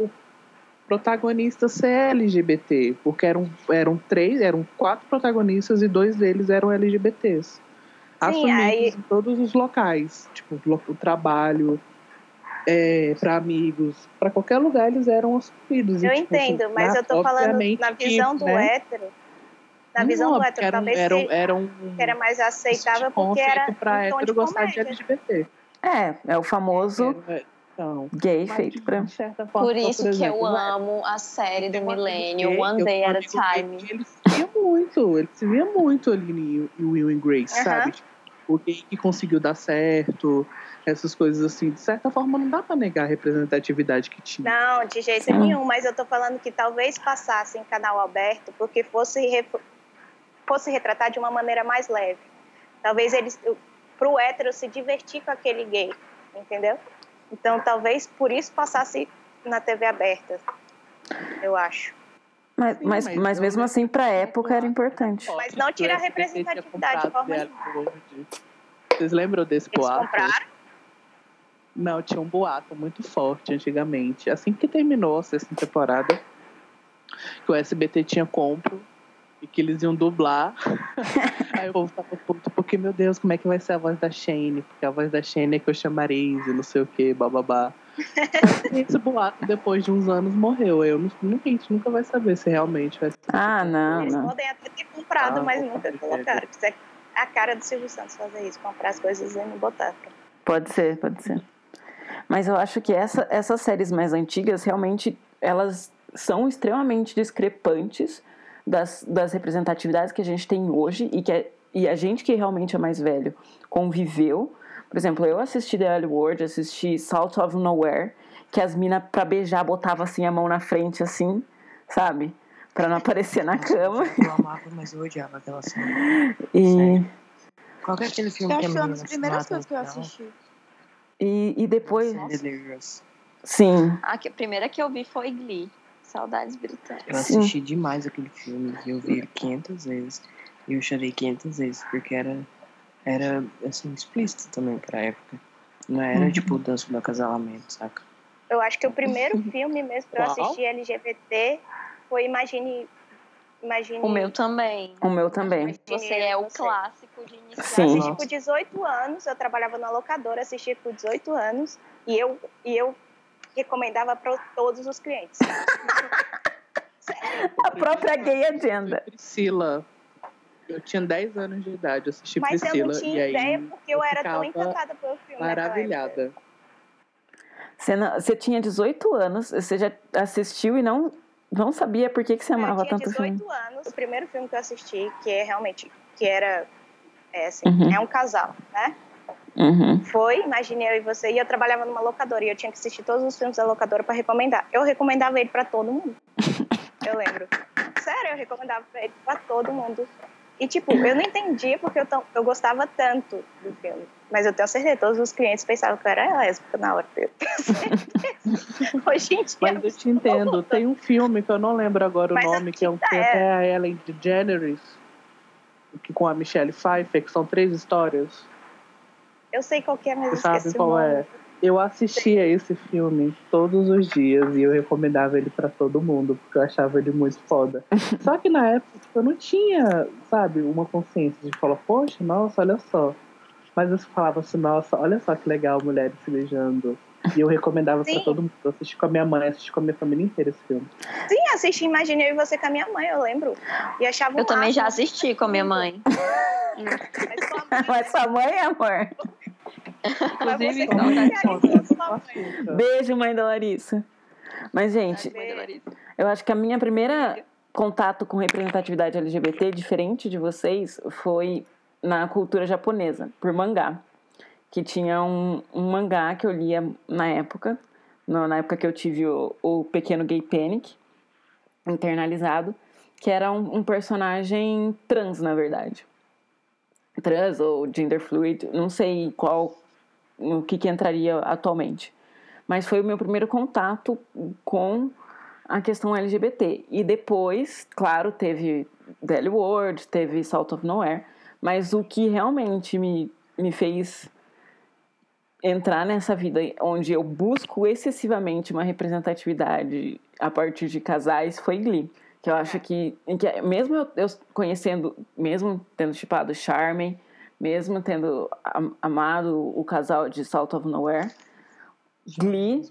protagonista ser LGBT, porque eram, eram três, eram quatro protagonistas e dois deles eram LGBTs. assumidos aí- em todos os locais, tipo o trabalho, para amigos, para qualquer lugar eles eram assumidos. e, Eu tipo, entendo, assim, mas na- eu tô falando na que, visão do né, hétero. Na visão não, do hétero, era talvez era um- era um que era mais aceitável porque conceito era pra um hétero de gostar de. LGBT. É, é o famoso Então, gay feito pra. de certa forma, Por isso por que exemplo, eu né, amo a série do gay, One Day at a Time. que Ele se via muito, ele se via muito ali em Will and Grace, Aham. sabe? Tipo, O gay que conseguiu dar certo, essas coisas assim. De certa forma, não dá pra negar a representatividade que tinha. Não, de jeito nenhum, mas eu tô falando que talvez passasse em canal aberto porque fosse, fosse retratar de uma maneira mais leve. Talvez eles, pro hétero se divertir com aquele gay, entendeu? Então talvez por isso passasse na TV aberta, eu acho. Mas, mas, mas mas eu mesmo assim, pra época era importante. Mas não tira a O representatividade de forma nenhuma. Vocês lembram desse Eles boato? compraram? Não, tinha um boato muito forte antigamente. Assim que terminou a sexta temporada, que o SBT tinha compro e que eles iam dublar. Aí o povo tava puto, porque, meu Deus, como é que vai ser a voz da Shane? Porque a voz da Shane é que eu chamareis e não sei o que, bababá. Esse boato, depois de uns anos, morreu. Eu não, nunca- a gente nunca vai saber se realmente vai ser. Ah, não, Eles não. podem até ter comprado, Ah, mas nunca colocaram. Isso é a cara do Silvio Santos fazer isso, comprar as coisas e não botar. Pode ser, pode ser. Mas eu acho que essa- essas séries mais antigas, realmente, elas são extremamente discrepantes das, das representatividades que a gente tem hoje e que é- e a gente que realmente é mais velho conviveu. Por exemplo, eu assisti The L Word, assisti Salt of Nowhere, que as minas pra beijar botava assim a mão na frente, assim, sabe? Pra não aparecer na cama. Eu amava, mas eu odiava aquela cena. E, Qual que é aquele filme Eu que que foi uma das primeiras coisas que eu assisti. e, e depois. Sim. A primeira que eu vi foi Glee. Saudades britânicas. Eu assisti demais aquele filme e eu vi ele 500 vezes. E eu chorei 500 vezes, porque era, era assim, explícito também pra época. Não era Uhum. tipo o danço do acasalamento, saca? Eu acho que o primeiro filme mesmo que eu assisti LGBT foi Imagine. Imagine O meu também. O meu também. Você é o Você. clássico de iniciar. Sim. Eu assisti com 18 anos, eu trabalhava na locadora, assisti com 18 anos e eu, e eu recomendava para todos os clientes. A própria gay agenda. Priscila. Eu tinha 10 anos de idade, eu assisti Mas eu Priscila. não e tinha aí ideia porque eu era tão encantada pelo filme. Maravilhada. Você, não- você tinha 18 anos, você já assistiu e não, não sabia por que, que você amava eu tinha tanto o 18 filme. anos, o primeiro filme que eu assisti, que é realmente, que era, é assim, Uhum. é um casal, né? Uhum. Foi, imaginei eu e você, e eu trabalhava numa locadora e eu tinha que assistir todos os filmes da locadora para recomendar. Eu recomendava ele para todo mundo. Eu lembro. Sério, eu recomendava pra ele para todo mundo. E, tipo, eu não entendia porque eu, tão- eu gostava tanto do filme. Mas eu tenho certeza, todos os clientes pensavam que eu era lésbica na hora. Eu tenho certeza. Hoje em dia. Mas eu te entendo. Tem um filme que eu não lembro agora o Mas nome, que é um que é. até a Ellen DeGeneres, que com a Michelle Pfeiffer, que são três histórias. Eu sei qual que é, mas sabe esqueci o qual nome. é? Eu assistia esse filme todos os dias e eu recomendava ele pra todo mundo, porque eu achava ele muito foda. Só que na época eu não tinha, sabe, uma consciência de falar, poxa, nossa, olha só. Mas eu falava assim, nossa, olha só que legal mulheres se beijando. E eu recomendava pra Sim. todo mundo. Eu assisti com a minha mãe, assisti com a minha família inteira esse filme. Sim, assisti Imaginei Eu e Você com a minha mãe, eu lembro. E achava Eu o também já assisti com a minha mãe. Mas sua mãe- Mas sua mãe, amor. mas você Inclusive. Beijo, mãe da Larissa. Mas, gente, eu acho que a minha primeira contato com representatividade LGBT, diferente de vocês, foi na cultura japonesa, por mangá. Que tinha um, um mangá que eu lia na época, na época que eu tive o, o Pequeno Gay Panic, internalizado, que era um, um personagem trans, na verdade. Trans ou gender fluid, não sei qual, no que, que entraria atualmente. Mas foi o meu primeiro contato com a questão LGBT. E depois, claro, teve The L Word, teve Salt of Nowhere, mas o que realmente me, me fez entrar nessa vida onde eu busco excessivamente uma representatividade a partir de casais foi Glee. Que eu acho que, que mesmo eu, eu conhecendo, mesmo tendo chipado Charmen, mesmo tendo am- amado o casal de Salt of Nowhere, Glee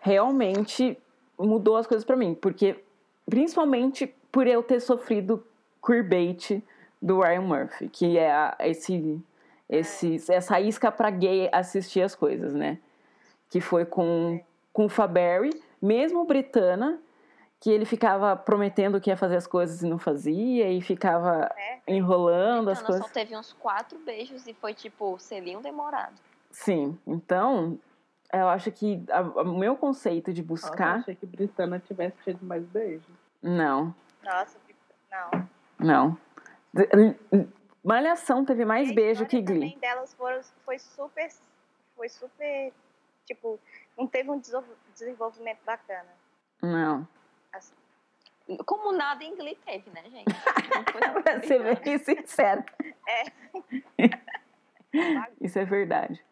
realmente mudou as coisas pra mim, porque principalmente por eu ter sofrido queerbait do Ryan Murphy, que é a- esse, esse essa isca pra gay assistir as coisas, né? Que foi com com o Faberry, mesmo britana, que ele ficava prometendo que ia fazer as coisas e não fazia e ficava enrolando as Ana coisas. só teve uns quatro beijos e foi tipo selinho demorado. Sim, então eu acho que o meu conceito de Nossa, eu buscar. achei que Britana tivesse tido mais beijos. Não, Nossa, não. não. Malhação teve mais beijo que Glee. também delas foram, foi super, foi super, tipo, não teve um desenvol- desenvolvimento bacana. Não. Assim. Como nada em Glee teve, né, gente? pra ser bem sincero. É. Isso é verdade.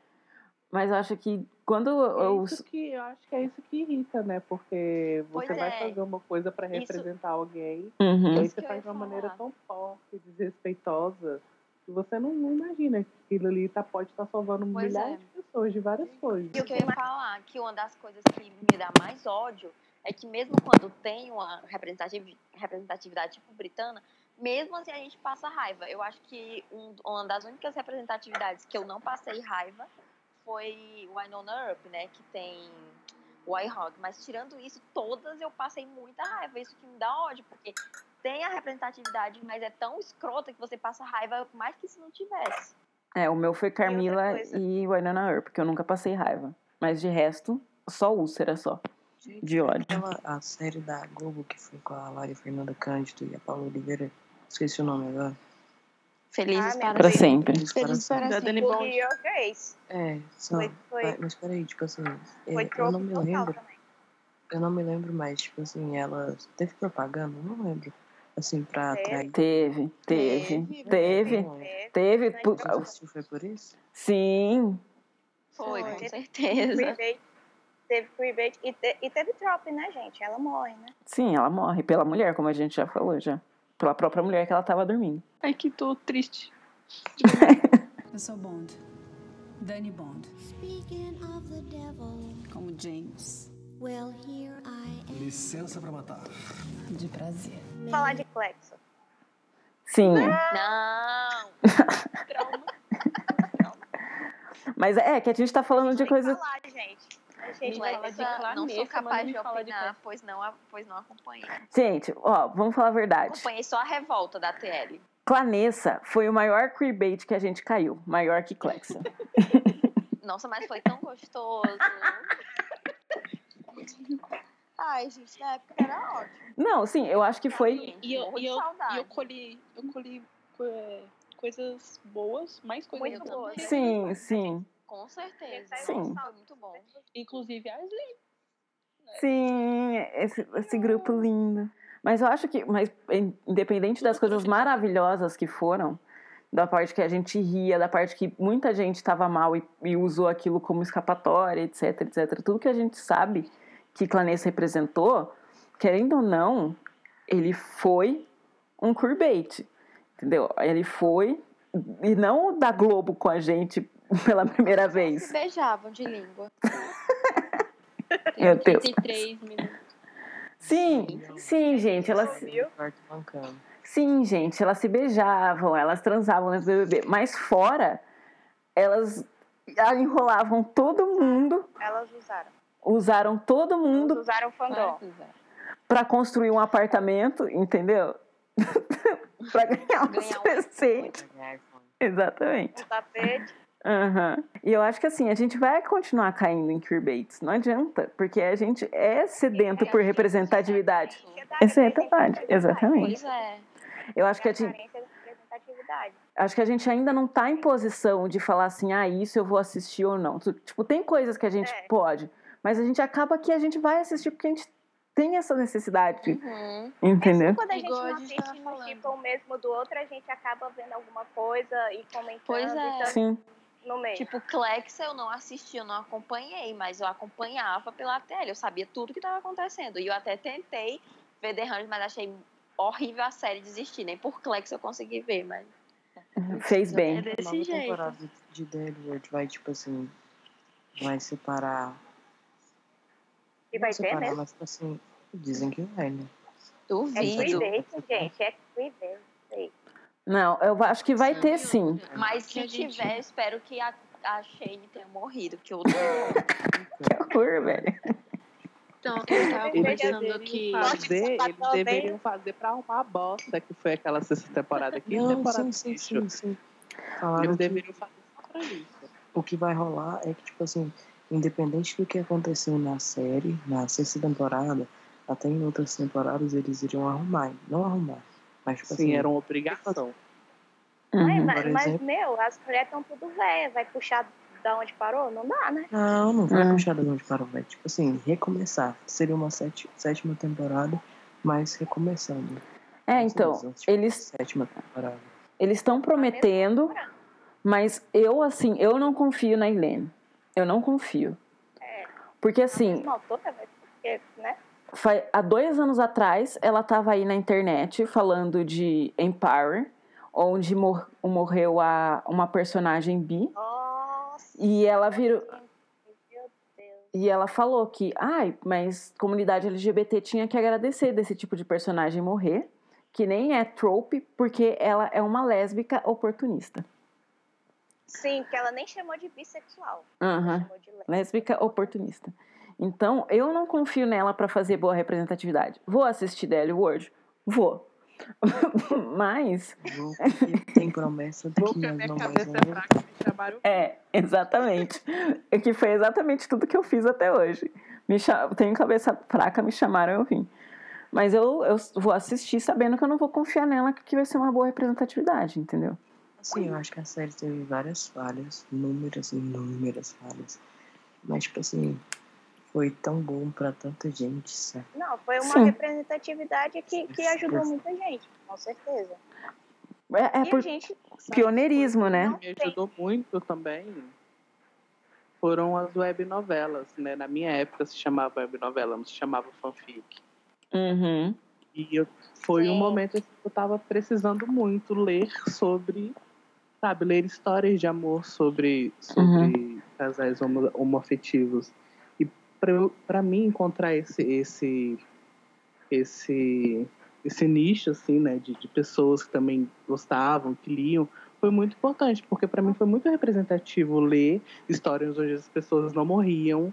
Mas eu acho que quando É eu. isso que eu acho que é isso que irrita, né? Porque você Pois vai é. fazer uma coisa pra Isso- representar alguém Uhum. e aí Isso você faz de uma maneira falar. tão forte, desrespeitosa, que você não, não imagina que aquilo ali tá, pode estar salvando Pois milhares é. de pessoas de várias coisas. E o que eu ia falar, que uma das coisas que me dá mais ódio é que mesmo quando tem uma representativi- representatividade tipo britana, mesmo assim a gente passa raiva. Eu acho que um- uma das únicas representatividades que eu não passei raiva foi o Winona Earp, né, que tem o iHog. Mas tirando isso, todas eu passei muita raiva. Isso que me dá ódio, porque tem a representatividade, mas é tão escrota que você passa raiva mais que se não tivesse. É, o meu foi Carmila e Winona Earp, porque eu nunca passei raiva. Mas de resto, só úlcera só. De ódio. Aquela, a série da Globo que foi com a Lara Fernanda Cândido e a Paula Oliveira, esqueci o nome agora. Felizes Ah, para, Pra sempre. Felizes para Felizes para sempre. Da Dani. Your Grace É, só. foi, foi, Mas, mas peraí, tipo assim, é, foi eu troco não me lembro. também. Eu não me lembro mais, tipo assim, ela teve propaganda, eu não lembro. Assim, pra Teve. atrair. Teve, teve, Teve, teve, teve. Assistiu, foi por isso? Sim, Foi, com certeza. Teve Queerbait e, te, e teve Trop, né, gente? Ela morre, né? sim, ela morre pela mulher, como a gente já falou já. Pela própria mulher que ela tava dormindo. Ai, que tô triste. Eu sou Bond. Danny Bond. Speaking of the devil, Como James. well, here I am. Licença pra matar. De prazer. Falar de Clexo. Sim. Não! Mas é que a gente tá falando de coisas. falar, gente. A gente fala de não sou capaz de de opinar, Clarissa. pois não, pois não acompanhei. Gente, ó, vamos falar a verdade. Acompanhei só a revolta da TL. Clanessa foi o maior queerbait que a gente caiu. Maior que Clexa. Nossa, mas foi tão gostoso. Ai, gente, na época era ótimo. Não, sim, eu acho que foi. E eu, e de eu, saudade. e eu colhi, eu colhi é, coisas boas, mais coisas boas. Sim, sim. Com certeza. Sim. Foi muito bom. Inclusive a Ashley. Sim, esse, esse grupo lindo. Mas eu acho que, mas in- independente das coisas maravilhosas que foram, da parte que a gente ria, da parte que muita gente estava mal e, e usou aquilo como escapatória, etc, etc. Tudo que a gente sabe que Clanessa representou, querendo ou não, ele foi um queerbait, entendeu? Ele foi, e não da Globo com a gente pela primeira Se vez. beijavam de língua. Meu Deus. 33 minutos. Sim, sim, gente, elas... Bancando. Sim, gente, elas se beijavam, elas transavam dentro do BBB, mas fora, elas enrolavam todo mundo, Elas usaram. usaram todo Elas mundo usaram o fandom. pra construir um apartamento, entendeu? pra ganhar uns Ganhar um presentes. Exatamente. Um tapete. Aham. E eu acho que assim, a gente vai continuar caindo em queerbaits, não adianta, porque a gente é sedento por representatividade. É verdade, exatamente. Pois é. Eu acho que a gente, acho que a gente ainda não tá em posição de falar assim, ah, isso eu vou assistir ou não. Tipo, tem coisas que a gente É. pode, mas a gente acaba que a gente vai assistir porque a gente tem essa necessidade, Uhum. entendeu? Mesmo quando a gente Igual não assiste um tipo o mesmo do outro, a gente acaba vendo alguma coisa e comentando Pois e é. estando Sim. No meio. Tipo, Clex eu não assisti, eu não acompanhei, mas eu acompanhava pela tele, eu sabia tudo que estava acontecendo. E eu até tentei ver The Hundred, mas achei horrível a série desistir. Nem por Clex eu consegui ver, mas Fez bem. É desse a nova jeito. temporada de Deadwood vai, tipo assim, vai separar. E vai ter mesmo? mas tipo assim, dizem que vai, né? É Duvido. clickbait, gente. É clickbait. Não, eu acho que vai ter sim. Mas Que se gente- tiver, eu espero que a, a Shane tenha morrido, porque eu. Que horror, velho. Então, eu tava Eles conversando deveriam que. fazer, eles deveriam fazer pra arrumar a bosta que foi aquela sexta temporada aqui. Não, temporada sim, sim, sim, sim. Falaram Eles que deveriam fazer só pra isso. o que vai rolar é que, tipo assim, independente do que aconteceu na série, na sexta temporada, até em outras temporadas eles iriam arrumar. Não arrumar. Mas, tipo Sim, assim, era uma obrigação. Mas, Uhum. mas, mas, meu, as mulheres estão tudo velhas. Vai puxar da onde parou? Não dá, né? Não, não vai É. puxar da onde parou, velho. Tipo assim, recomeçar. Seria uma sete, sétima temporada, mas recomeçando. É, então, Assim, tipo, eles Sétima temporada. eles estão prometendo, mas eu, assim, eu não confio na Helene. Eu não confio. Porque, assim, autora, porque, né? Fa- há dois anos atrás, ela estava aí na internet falando de Empire, onde mor- morreu a, uma personagem bi, Nossa. e ela virou. E ela falou que, ai, mas comunidade LGBT tinha que agradecer desse tipo de personagem morrer, que nem é trope, porque ela é uma lésbica oportunista. Sim, porque ela nem chamou de bissexual. Aham. Chamou de lésbica. Lésbica oportunista. Então, eu não confio nela para fazer boa representatividade. Vou assistir Daily World? Vou. Mas, Vou tem promessa de Vou que nós minha não mais é vamos fraca me chamaram. é, exatamente. É que foi exatamente tudo que eu fiz até hoje. Me cha- Tenho cabeça fraca, me chamaram, eu vim. Mas eu, eu vou assistir sabendo que eu não vou confiar nela, que vai ser uma boa representatividade, entendeu? Assim, eu acho que a série teve várias falhas, inúmeras, inúmeras falhas. Mas, tipo assim, foi tão bom pra tanta gente, sabe? Não, foi uma Sim. representatividade que, que ajudou muita gente, com certeza. É, é por gente. pioneirismo, né? Me ajudou muito também foram as web novelas, né? Na minha época se chamava web novela, não se chamava fanfic. Uhum. E eu, foi um Sim. momento assim, que eu tava precisando muito ler sobre, sabe, ler histórias de amor sobre, sobre casais homo, homoafetivos. Pra mim encontrar esse, esse, esse, esse nicho, assim, né, de, de pessoas que também gostavam, que liam, foi muito importante, porque pra mim foi muito representativo ler histórias onde as pessoas não morriam,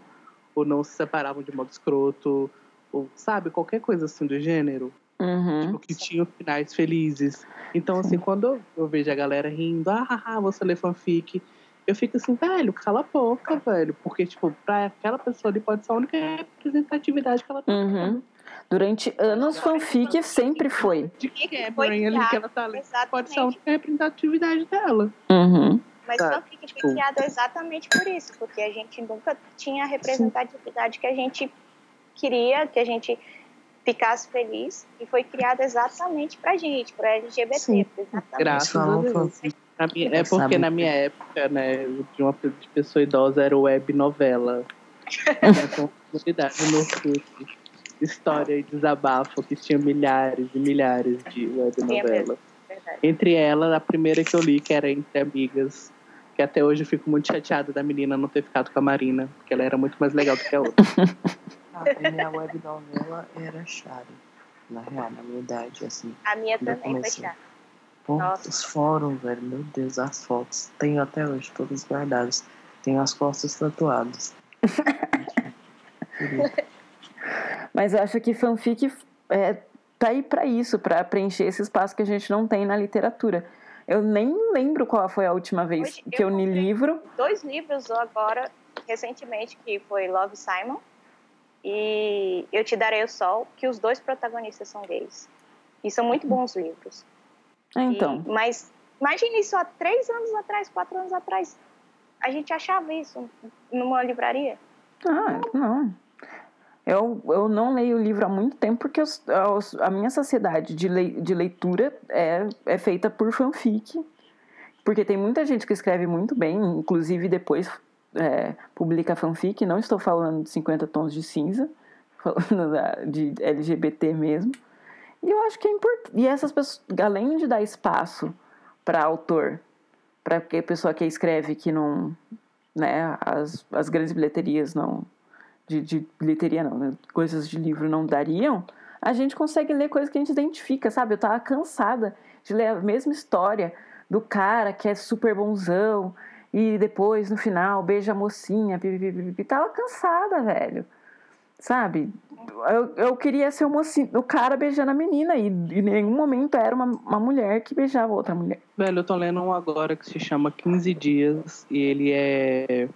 ou não se separavam de modo escroto, ou, sabe, qualquer coisa assim do gênero Uhum. tipo, que tinham finais felizes. Então, assim, quando eu, vejo a galera rindo, ah, você lê fanfic, eu fico assim, velho, cala a boca, velho. Porque, tipo, pra aquela pessoa ali pode ser a única representatividade que ela tem. Uhum. Durante anos, fanfic sempre foi. De Foi Cameron ali que ela tá ali. Pode ser a Exatamente. única representatividade dela. Uhum. Mas Tá, fanfic foi criado exatamente por isso, porque a gente nunca tinha a representatividade que a gente queria, que a gente ficasse feliz, e foi criado exatamente pra gente, pra LGBT. Sim. Exatamente. Graças a Deus. Minha- é porque na minha época, né, de uma de pessoa idosa era web novela. Comunidade no Orkut, história e desabafo que tinha milhares e milhares de web Tinha novela. mesmo, verdade. Entre elas, a primeira que eu li, que era Entre Amigas, que até hoje eu fico muito chateada da menina não ter ficado com a Marina, porque ela era muito mais legal do que a outra. A minha web novela era Shari. Na real, na minha idade, assim. A minha também foi comecei. Pô, Nossa. os fóruns, velho, meu Deus, as fotos. Tenho até hoje, todas guardadas. Tenho as costas tatuadas. Mas eu acho que fanfic é, tá aí pra isso, pra preencher esse espaço que a gente não tem na literatura. Eu nem lembro qual foi a última vez Hoje que eu li livro. Dois livros agora, recentemente, que foi Love Simon e Eu Te Darei o Sol, que os dois protagonistas são gays. E são muito bons livros. Ah, então. E- mas imagine isso há três anos atrás, quatro anos atrás. A gente achava isso numa livraria. Ah, não. Eu, eu não leio livro há muito tempo porque os- os- a minha sociedade de, lei- de leitura é, é feita por fanfic. Porque tem muita gente que escreve muito bem, inclusive depois é, publica fanfic. Não estou falando de 50 tons de cinza, falando da- de LGBT mesmo. E eu acho que é importante. E essas pessoas, além de dar espaço para autor, para que pessoa que escreve que não, né, as, as grandes bilheterias não de, de bilheteria não, né, coisas de livro não dariam, a gente consegue ler coisas que a gente identifica, sabe? Eu tava cansada de ler a mesma história do cara que é super bonzão e depois no final beija a mocinha, pipipipi. Tava cansada, velho. Sabe? Eu, eu queria ser o mocinho, o cara beijando a menina e em nenhum momento era uma, uma mulher que beijava outra mulher. Velho, eu tô lendo um agora que se chama 15 Dias e ele é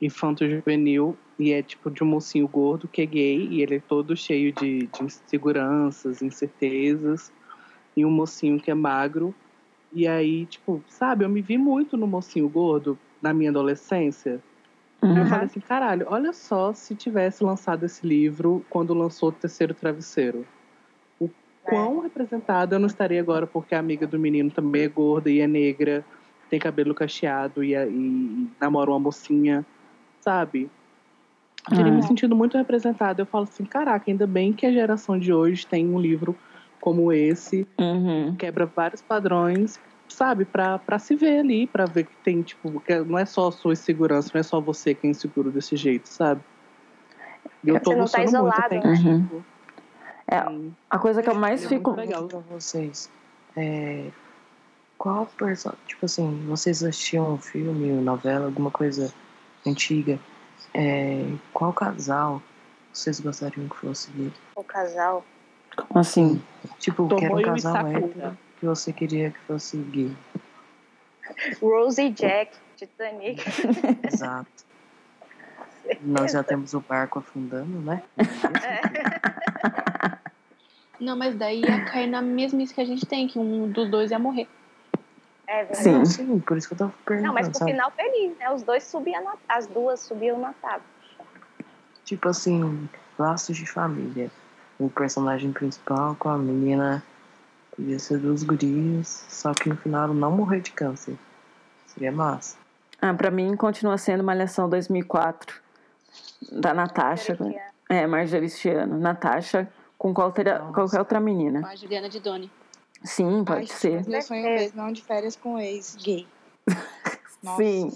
infanto juvenil e é tipo de um mocinho gordo que é gay e ele é todo cheio de, de inseguranças, incertezas e um mocinho que é magro e aí, tipo, sabe, eu me vi muito no mocinho gordo na minha adolescência. E eu falei assim, caralho, olha só se tivesse lançado esse livro quando lançou o terceiro travesseiro. O quão representada eu não estaria agora, porque a amiga do menino também é gorda e é negra, tem cabelo cacheado e, é- e namora uma mocinha, sabe? Teria me Ah. sentido muito representada. Eu falo assim, caraca, ainda bem que a geração de hoje tem um livro como esse, Uhum. quebra vários padrões, sabe, pra, pra se ver ali, pra ver que tem, tipo, que não é só a sua insegurança, não é só você que é inseguro desse jeito, sabe? E eu tô Você não tá muito, isolado, tem, né? Uhum. tipo, É, a coisa que eu mais Ele é fico. muito legal pra vocês. É, qual personagem, tipo assim, vocês assistiam um filme, novela, alguma coisa antiga? É, qual casal vocês gostariam que fosse gay? O casal. Como assim? Tipo, que era um casal hétero que você queria que fosse gay. Rose e Jack, Titanic. Exato. Nós já temos o barco afundando, né? Não, mas daí ia cair na mesmice que a gente tem, que um dos dois ia morrer. É verdade. Sim. Sim, por isso que eu tô perguntando, Não, mas pro sabe? final feliz, né? Os dois subiam na... As duas subiam na tábua. Tipo assim, laços de família. O personagem principal com a menina podia ser dos gurias, só que no final não morrer de câncer. Seria massa. Ah, pra mim continua sendo Malhação 2004 da Natasha. Marjorie É, Marjorie Stiano. Natasha com qualquer, qualquer outra menina. Com a Juliana de Doni. Sim, pode Ai, ser. Meu sonho mesmo é um de férias com ex gay. Nossa. Sim.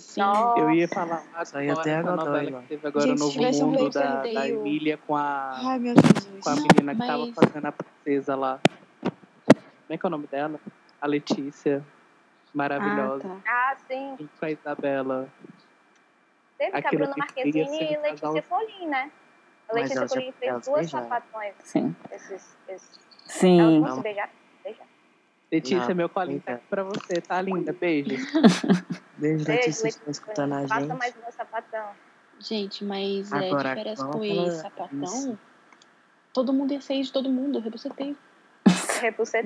Eu ia falar Isso aí até agora que teve agora Gente, o Novo um Mundo beijo, da, da. Emília com a, Ai, meu Jesus. com a menina que mas- tava fazendo a princesa lá. Como é que é o nome dela? A Letícia. Maravilhosa. Ah, tá. Ah, sim. Junto com a Isabela. Teve que a Bruna Marquezine e um Letícia casal- Folin, né? A Letícia elas Folin fez elas duas sapatões. Sim. Esses, esses. Elas Sim. vão se beijar? Beijar. Letícia, Não, meu colinho tá aqui pra você, tá linda? Beijo. Beijo, Beijo, Letícia, Letícia tá escutando a Faça gente. mais meu sapatão. Gente, mas é, Agora, de férias vamos com ex, sapatão, isso. todo mundo ia ser ex de todo mundo, eu rebucetei.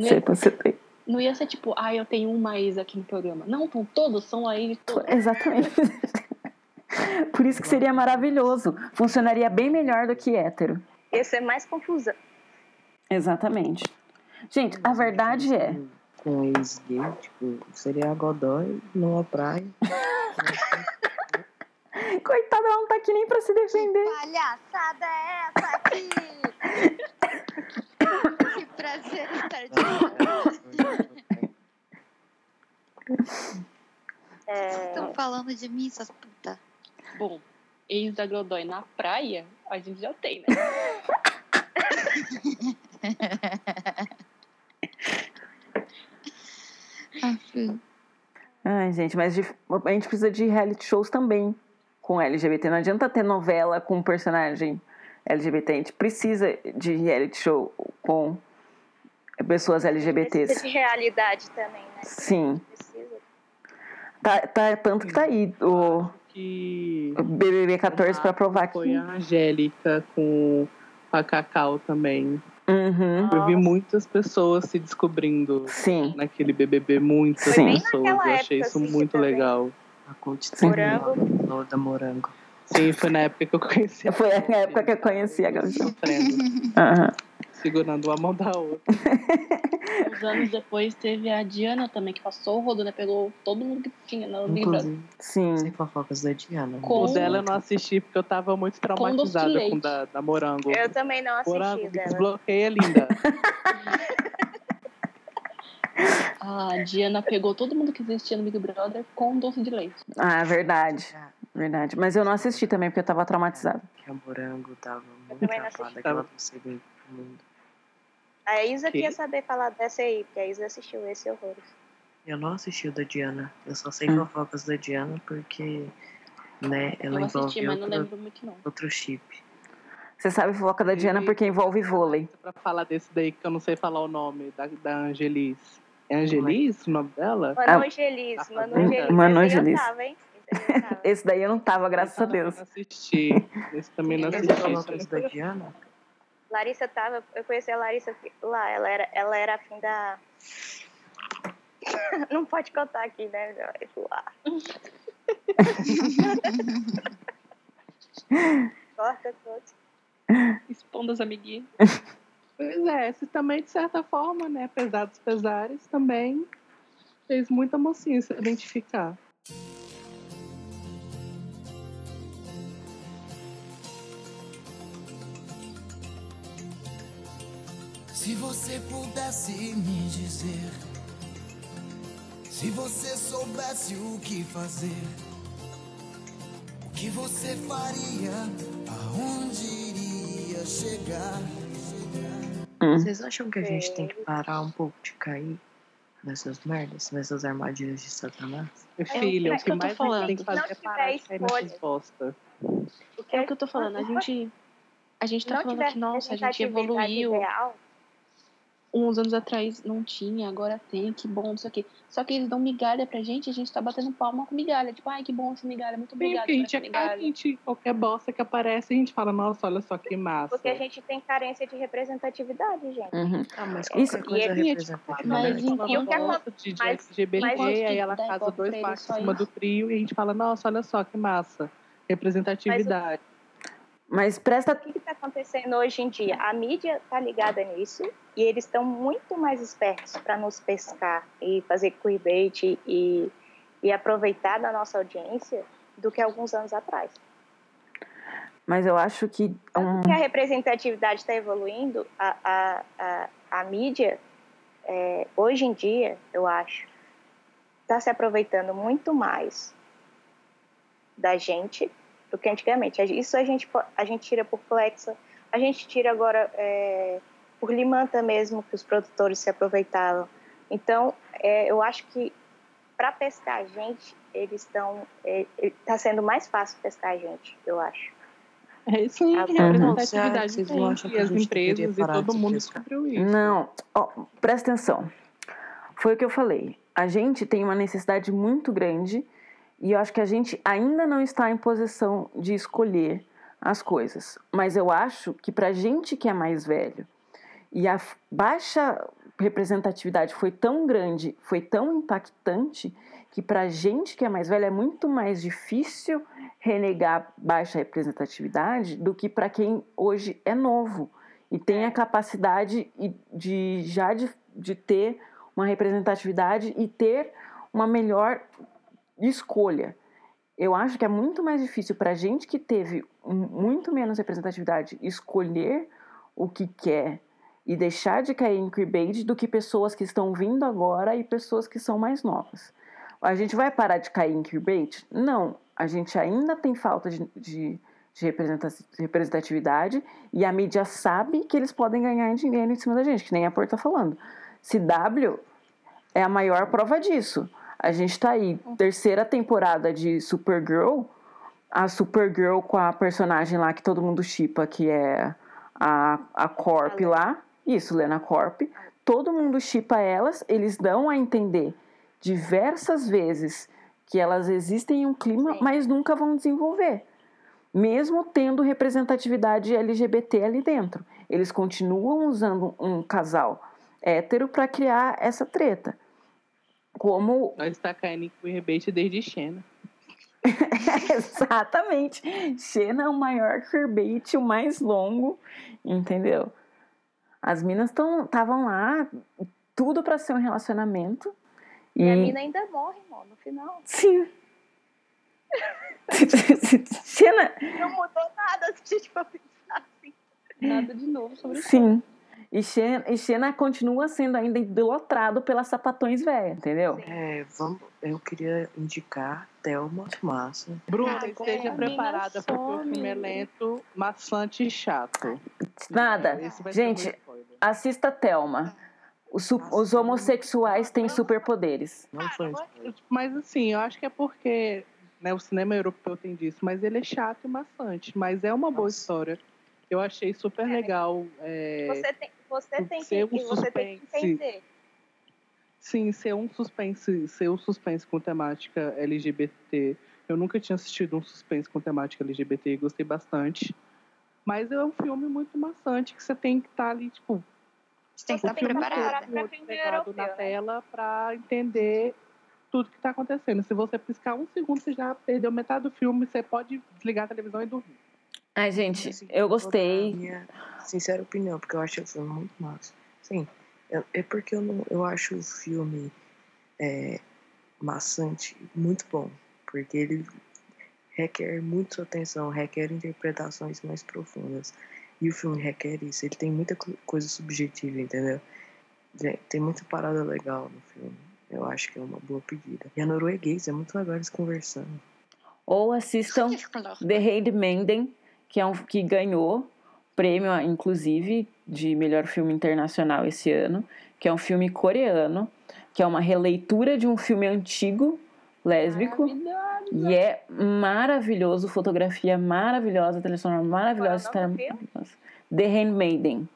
Sei, você tem. Não ia ser tipo, ah, eu tenho uma ex aqui no programa. Não, então todos são a ex de todos. Exatamente. Por isso que seria maravilhoso. Funcionaria bem melhor do que hétero. Ia ser mais confusão. Exatamente. Gente, a verdade é. Com ex-gay, tipo, seria a Godoy numa praia. Coitada, ela não tá aqui nem pra se defender. Palhaçada é essa aqui? que prazer estar de É, Vocês estão falando de mim, essas putas? Bom, ex da Godoy na praia, a gente já tem, né? Ai, gente, mas de- a gente precisa de reality shows também com LGBT. Não adianta ter novela com personagem LGBT. A gente precisa de reality show com pessoas precisa LGBTs. de realidade também, né? Sim. Tá, tá, tanto que tá aí o, Que o BBB 14 pra provar que. foi a Angélica com a Cacau também. Uhum. Eu vi muitas pessoas se descobrindo Sim. naquele BBB, muitas bem pessoas. Eu achei época, isso assim, muito também. legal. A coach Sim. Morango. morango. Sim, foi na época que eu conheci. a Foi a época que eu conheci a Gabi. Sofrendo, Aham. Segurando a mão da outra. Uns anos depois teve a Diana também, que passou o rodo, né? Pegou todo mundo que tinha no Big Brother. Inclusive, Sim. sem fofocas da Diana. Com- O dela eu não assisti porque eu tava muito traumatizada com da, da Morango. Eu também não assisti Morango, dela. desbloqueia, linda. A Diana pegou todo mundo que existia no Big Brother com doce de leite. Ah, verdade. Verdade. Mas eu não assisti também porque eu tava traumatizada. Que a morango tava muito também não chapada, assisti. A Isa Que? quer saber falar dessa aí, porque a Isa assistiu esse horrores. Eu não assisti o da Diana. Eu só sei Hum. fofocas da Diana porque, né, ela eu assisti, envolve mas não outro, lembro muito não. outro chip. Você sabe fofoca da Diana porque envolve vôlei. Pra falar desse daí que eu não sei falar o nome, da, da Angeliz. É Angeliz o nome dela? Manu Ah, Angelis, Manu Hum, Angelis. Manu esse Angelis. Esse. Esse daí eu não tava, graças a Deus. Não assisti. Esse também não As assisti. fofocas da Diana? Larissa tava, eu conheci a Larissa lá, ela era, ela era afim da. Não pode contar aqui, né? Lá. Corta tudo. Expondo as amiguinhas. Pois é, esse também, de certa forma, né, apesar dos pesares, também fez muita mocinha se identificar. Se você pudesse me dizer, se você soubesse o que fazer, o que você faria, aonde iria chegar? Hum. Vocês acham que a gente tem que parar um pouco de cair nessas merdas, nessas armadilhas de Satanás? Minha filha, o é que que eu tô mais a falando. gente tem que fazer Não é tiver parar de cair escolha. nessas bosta. É o que eu tô falando. A gente, a gente tá não falando que, nossa, a gente evoluiu. Ideal, Uns anos atrás não tinha, agora tem, que bom, não sei o quê. Só que eles dão migalha pra gente e a gente tá batendo palma com migalha. Tipo, ai, que bom essa migalha, muito Sim, obrigada a por gente essa é migalha. carente. Qualquer bosta que aparece, a gente fala, nossa, olha só que massa. porque a gente tem carência de representatividade, gente. Uhum. Ah, mas Isso- coisa e- representatividade. Mas E o que enquanto, acontece- de, de mas- LGBT, mas- aí ela casa dois só em cima do trio e a gente fala, nossa, olha só que massa. Representatividade. Mas presta. O que está acontecendo hoje em dia? A mídia está ligada nisso e eles estão muito mais espertos para nos pescar e fazer clickbait e, e aproveitar da nossa audiência do que alguns anos atrás. Mas eu acho que. Um... Porque a representatividade está evoluindo, a, a, a, a mídia, é, hoje em dia, eu acho, está se aproveitando muito mais da gente do que antigamente. Isso a gente, a gente tira por Plexa, a gente tira agora é, por Limanta mesmo, que os produtores se aproveitavam. Então, é, eu acho que para pescar a gente, eles estão. Está sendo mais fácil pescar a gente, eu acho. É isso aí, Uhum. representatividade Vocês tem. não acham que E a as gente empresas e todo mundo descobriu isso. Não, ó, presta atenção. Foi o que eu falei. A gente tem uma necessidade muito grande e eu acho que a gente ainda não está em posição de escolher as coisas. Mas eu acho que pra gente que é mais velho e a baixa representatividade foi tão grande, foi tão impactante que pra gente que é mais velho é muito mais difícil renegar baixa representatividade do que para quem hoje é novo e tem a capacidade de já de, de ter uma representatividade e ter uma melhor escolha. Eu acho que é muito mais difícil para gente que teve muito menos representatividade escolher o que quer e deixar de cair em queerbait do que pessoas que estão vindo agora e pessoas que são mais novas. A gente vai parar de cair em queerbait? Não. A gente ainda tem falta de, de, de representa- representatividade e a mídia sabe que eles podem ganhar dinheiro em cima da gente, que nem a Por tá falando. CW é a maior prova disso. A gente tá aí, terceira temporada de Supergirl, a Supergirl com a personagem lá que todo mundo chipa, que é a, a Corp lá. Isso, Lena Corp. Todo mundo chipa elas, eles dão a entender diversas vezes que elas existem em um clima, mas nunca vão desenvolver. Mesmo tendo representatividade LGBT ali dentro. Eles continuam usando um casal hétero para criar essa treta. Como Nós está caindo em queerbait desde Xena. Exatamente. Xena é o maior queerbait, o mais longo, entendeu? As minas estavam lá, tudo pra ser um relacionamento. E, E a mina ainda morre, mano, no final. Sim. Não mudou nada se a gente for pensar assim. Nada de novo sobre isso. sim. E Xena, e Xena continua sendo ainda idolatrado pelas sapatões velhas, entendeu? É, vamos, eu queria indicar Thelma Massa. Bruna, Ah, esteja é, preparada porque o filme é lento, maçante e chato. Nada. Gente, assista Thelma. Os, su- os homossexuais têm superpoderes. Não foi spoiler. Mas assim, eu acho que é porque né, o cinema europeu tem disso, mas ele é chato e maçante. Mas é uma boa história. Eu achei super legal. é, Você tem, você tem que, ser um e você tem que entender. Sim, ser um suspense, ser um suspense com temática LGBT. Eu nunca tinha assistido um suspense com temática LGBT e gostei bastante. Mas é um filme muito maçante que você tem que estar ali, tipo, Você tem que o estar pegado europeu, na né? tela para entender tudo que está acontecendo. Se você piscar um segundo, você já perdeu metade do filme, você pode desligar a televisão e dormir. Ai, gente, Assim, eu vou dar a gostei. Minha sincera opinião, porque eu achei o filme muito massa. Sim, eu- é porque eu, não, eu acho o filme é, maçante muito bom. Porque ele requer muito sua atenção, requer interpretações mais profundas. E o filme requer isso. Ele tem muita co- coisa subjetiva, entendeu? Tem- Tem muita parada legal no filme. Eu acho que é uma boa pedida. E a norueguês, é muito legal eles conversando. Ou assistam The Handmaiden, que, é um, que ganhou prêmio, inclusive, de melhor filme internacional esse ano, que é um filme coreano, que é uma releitura de um filme antigo, lésbico, e é maravilhoso, fotografia maravilhosa, trilha sonora maravilhosa, Qual é maravilhosa. The Handmaiden.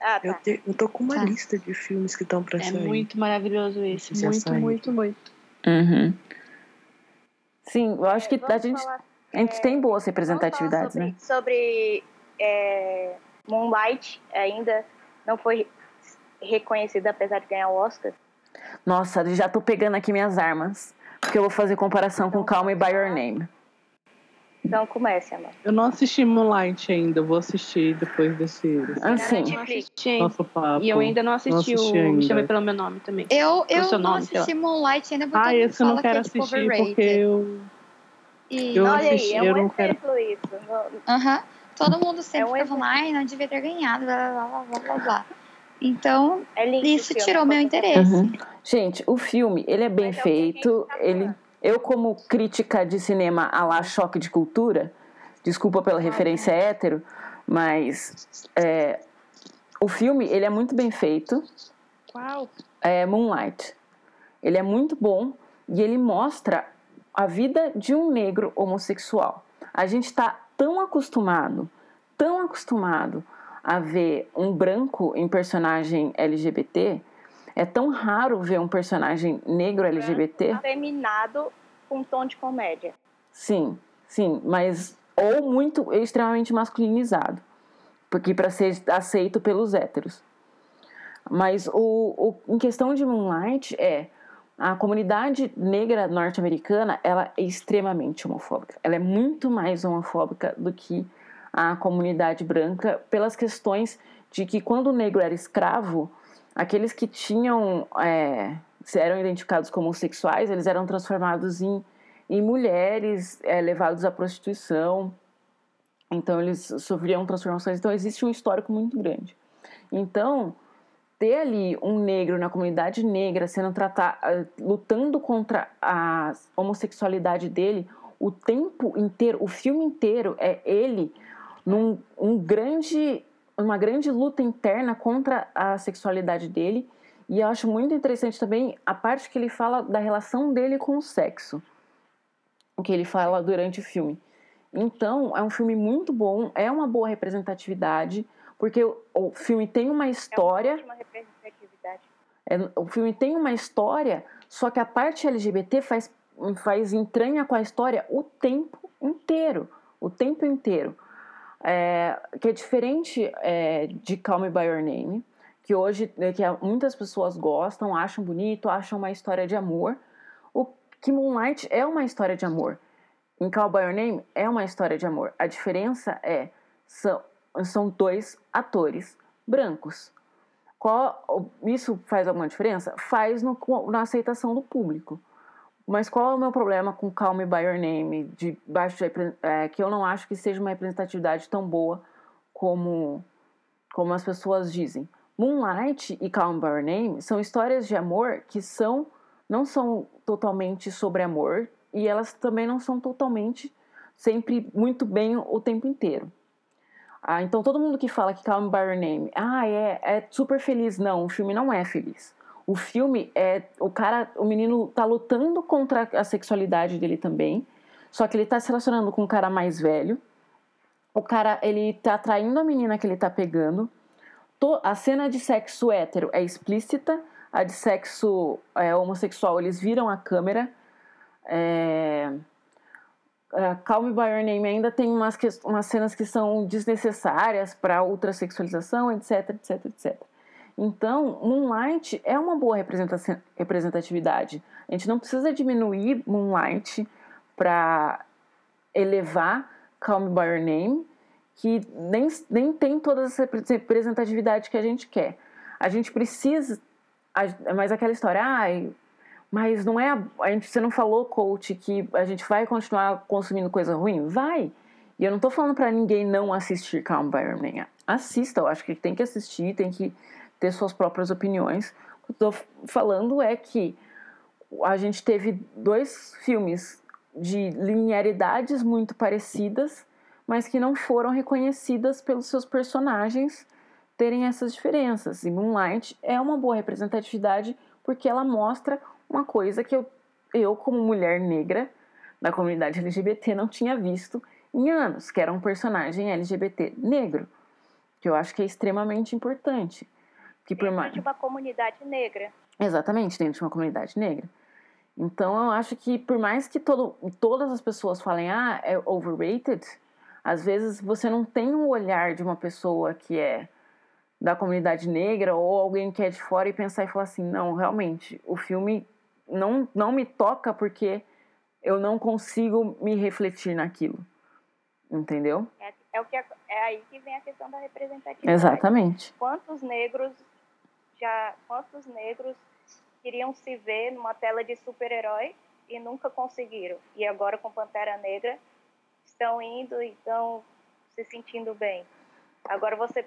Ah, Eu, tá. te- eu tô com uma Tá. lista de filmes que estão pra É sair. muito maravilhoso esse. Já Muito, saiu. muito, muito. Uhum. Sim, eu acho que a gente, falar- a gente é, tem boas representatividades, sobre, né? Sobre é, Moonlight ainda não foi reconhecida apesar de ganhar o Oscar. Nossa, já tô pegando aqui minhas armas. Porque eu vou fazer comparação com Call Me By Your Name. Então comece, amor. Eu não assisti Moonlight ainda, vou assistir depois desse Assim, Eu não assisti nosso papo. E eu ainda não assisti, assisti o Me ainda. Chame Pelo Meu Nome também. Eu, eu não nome, assisti Moonlight ainda porque Ah, esse eu não quero que é, tipo, assistir overrated. porque eu. E, Eu Olha assisti, aí, é eu um não quero- exemplo isso. Aham. Todo mundo sempre É um falando, ai, não devia ter ganhado, blá, blá, blá, blá, blá, blá. Então, É lindo isso tirou meu interesse. Uhum. Gente, o filme, ele é bem Mas é feito. tá ele, eu, como crítica de cinema a lá choque de cultura, desculpa pela referência hétero, mas é, o filme, ele é muito bem feito. Qual? é Moonlight. Ele é muito bom e ele mostra a vida de um negro homossexual. A gente está tão acostumado, tão acostumado a ver um branco em personagem LGBT. É tão raro ver um personagem negro LGBT. Afeminado com um tom de comédia. Sim, sim, mas ou muito extremamente masculinizado, porque para ser aceito pelos héteros. Mas o, o, em questão de Moonlight é a comunidade negra norte-americana ela é extremamente homofóbica. Ela é muito mais homofóbica do que a comunidade branca pelas questões de que quando o negro era escravo, aqueles que tinham é, eram identificados como homossexuais, eles eram transformados em, em mulheres, é, levados à prostituição. Então eles sofriam transformações. Então existe um histórico muito grande. Então ter ali um negro na comunidade negra sendo tratado, lutando contra a homossexualidade dele, o tempo inteiro, o filme inteiro é ele num um grande, uma grande luta interna contra a sexualidade dele. E eu acho muito interessante também a parte que ele fala da relação dele com o sexo, o que ele fala durante o filme. Então, é um filme muito bom, é uma boa representatividade, porque o, filme tem uma história. É uma representatividade. É, o filme tem uma história, só que a parte LGBT faz, faz entranha com a história o tempo inteiro. O tempo inteiro. É, que é diferente é, de Call Me By Your Name, que hoje né, que muitas pessoas gostam, acham bonito, acham uma história de amor. O que Moonlight é uma história de amor. Em Call By Your Name é uma história de amor. A diferença é são, são dois atores brancos. Qual, isso faz alguma diferença? Faz no, na aceitação do público. Mas qual é o meu problema com Call Me By Your Name, de baixo é, que eu não acho que seja uma representatividade tão boa como, como as pessoas dizem. Moonlight e Calm by Your Name são histórias de amor que são não são totalmente sobre amor e elas também não são totalmente sempre muito bem o tempo inteiro. Ah, então todo mundo que fala que Calm by Your Name, ah, é, é super feliz, não, o filme não é feliz. O filme é o cara, o menino tá lutando contra a sexualidade dele também, só que ele tá se relacionando com um cara mais velho. O cara, ele tá traindo a menina que ele tá pegando. A cena de sexo hétero é explícita, a de sexo é, homossexual eles viram a câmera. É... é, Call Me By Your Name ainda tem umas, ques- umas cenas que são desnecessárias para ultrasexualização, etc, etc, etc. Então, Moonlight é uma boa representatividade. A gente não precisa diminuir Moonlight para elevar Call Me By Your Name, que nem, nem tem toda essa repre- representatividade que a gente quer. A gente precisa, mas aquela história, ai, mas não é, a, gente, você não falou, coach, que a gente vai continuar consumindo coisa ruim? Vai! E eu não tô falando para ninguém não assistir Calm By Your. Assista, eu acho que tem que assistir, tem que ter suas próprias opiniões. O que eu tô falando é que a gente teve dois filmes de linearidades muito parecidas, mas que não foram reconhecidas pelos seus personagens terem essas diferenças. E Moonlight é uma boa representatividade porque ela mostra uma coisa que eu, eu como mulher negra da comunidade LGBT, não tinha visto em anos, que era um personagem LGBT negro, que eu acho que é extremamente importante. Que por mais... de uma comunidade negra. Exatamente, dentro de uma comunidade negra. Então eu acho que por mais que todo, todas as pessoas falem, ah, é overrated, às vezes você não tem um olhar de uma pessoa que é da comunidade negra ou alguém que é de fora e pensar e falar assim, não, realmente, o filme não, não me toca porque eu não consigo me refletir naquilo. Entendeu? É, é o que, é aí que vem a questão da representatividade. Exatamente. Quantos negros já, quantos negros queriam se ver numa tela de super-herói e nunca conseguiram? E agora com Pantera Negra estão indo e estão se sentindo bem. Agora você,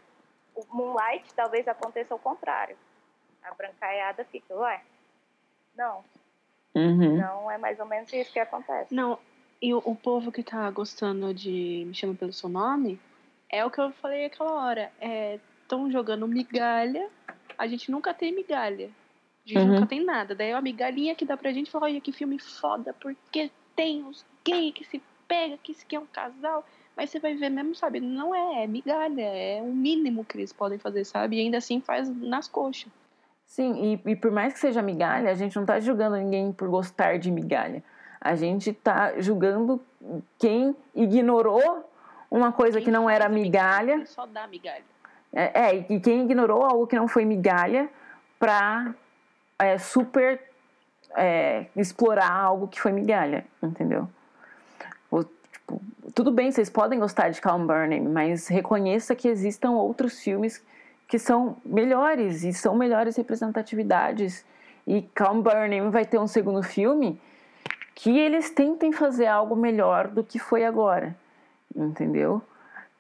o Moonlight talvez aconteça o contrário. A brancaiada fica, ué, não, Uhum. não é mais ou menos isso que acontece. Não, e o, o povo que tá gostando de Me Chama Pelo Seu Nome é o que eu falei aquela hora. Estão jogando migalha, a gente nunca tem migalha. A gente Uhum. nunca tem nada. Daí a migalhinha que dá pra gente falar, olha que filme foda, porque tem os gays que se pega, que isso aqui é um casal. Mas você vai ver mesmo, sabe? Não é, é migalha, é o mínimo que eles podem fazer, sabe? E ainda assim faz nas coxas. Sim, e, e por mais que seja migalha, a gente não tá julgando ninguém por gostar de migalha. A gente tá julgando quem ignorou uma coisa que não era migalha. Só dá migalha. É, é, e quem ignorou algo que não foi migalha pra é, super é, explorar algo que foi migalha, entendeu? Tipo, tudo bem, vocês podem gostar de Calm Burning, mas reconheça que existam outros filmes que são melhores e são melhores representatividades. E Calm Burning vai ter um segundo filme que eles tentem fazer algo melhor do que foi agora, entendeu?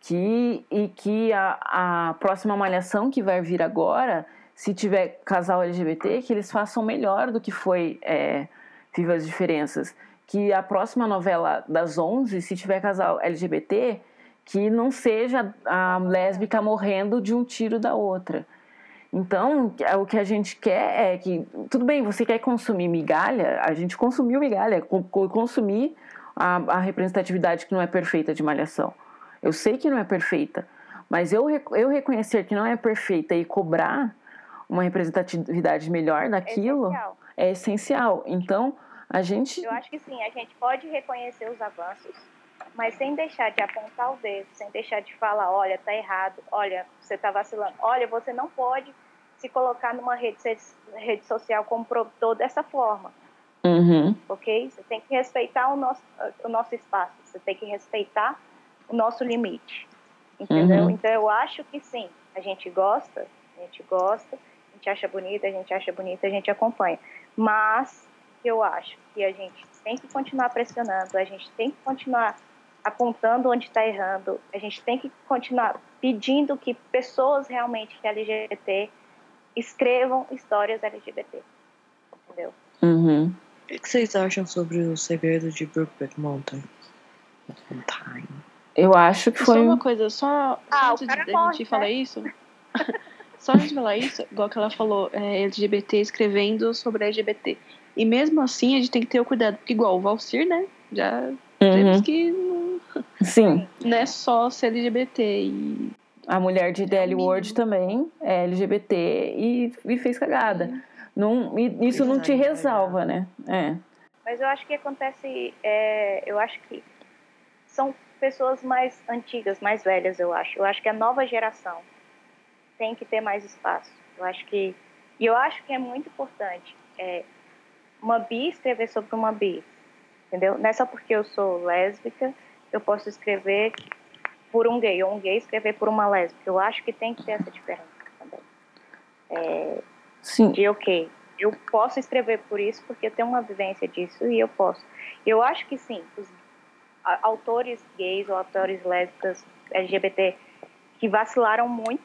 Que, e que a, a próxima malhação que vai vir agora, se tiver casal LGBT, que eles façam melhor do que foi é, Viva as Diferenças. Que a próxima novela das 11, se tiver casal LGBT, que não seja a lésbica morrendo de um tiro da outra. Então, o que a gente quer é que, tudo bem, você quer consumir migalha, a gente consumiu migalha, co- co- consumir a, a representatividade que não é perfeita de malhação. Eu sei que não é perfeita, mas eu, eu reconhecer que não é perfeita e cobrar uma representatividade melhor daquilo essencial. é essencial. Então, a gente. Eu acho que sim, a gente pode reconhecer os avanços, mas sem deixar de apontar o dedo, sem deixar de falar, olha, tá errado, olha, você tá vacilando, olha, você não pode se colocar numa rede, rede social como produtor dessa forma, Uhum. ok? Você tem que respeitar o nosso, o nosso espaço, você tem que respeitar o nosso limite, entendeu? Uhum. Então eu acho que sim, a gente gosta, a gente gosta, a gente acha bonita, a gente acha bonita, a gente acompanha, mas eu acho que a gente tem que continuar pressionando, a gente tem que continuar apontando onde está errando, a gente tem que continuar pedindo que pessoas realmente que LGBT escrevam histórias LGBT. Entendeu? Uhum. O que que vocês acham sobre o segredo de Brookback Mountain? Mountain. Eu acho que Só foi. uma coisa, só Ah, antes o cara de a morre, gente falar né? isso. só antes de falar isso, igual que ela falou, é, LGBT escrevendo sobre LGBT. E mesmo assim, a gente tem que ter o cuidado, porque igual o Valcir, né? Já temos Uhum. que não, Sim. não é só ser LGBT. E A mulher de DL Word também é LGBT e, e fez cagada. Não, e isso não te resalva, né? É. Mas eu acho que acontece, é, eu acho que são pessoas mais antigas, mais velhas, eu acho. Eu acho que a nova geração tem que ter mais espaço. Eu acho que, e eu acho que é muito importante é, uma bi escrever sobre uma bi, entendeu? Não é só porque eu sou lésbica, eu posso escrever por um gay, ou um gay escrever por uma lésbica. Eu acho que tem que ter essa diferença também. É, Sim. de ok, eu posso escrever por isso porque eu tenho uma vivência disso e eu posso. Eu acho que sim, os autores gays ou autores lésbicas LGBT que vacilaram muito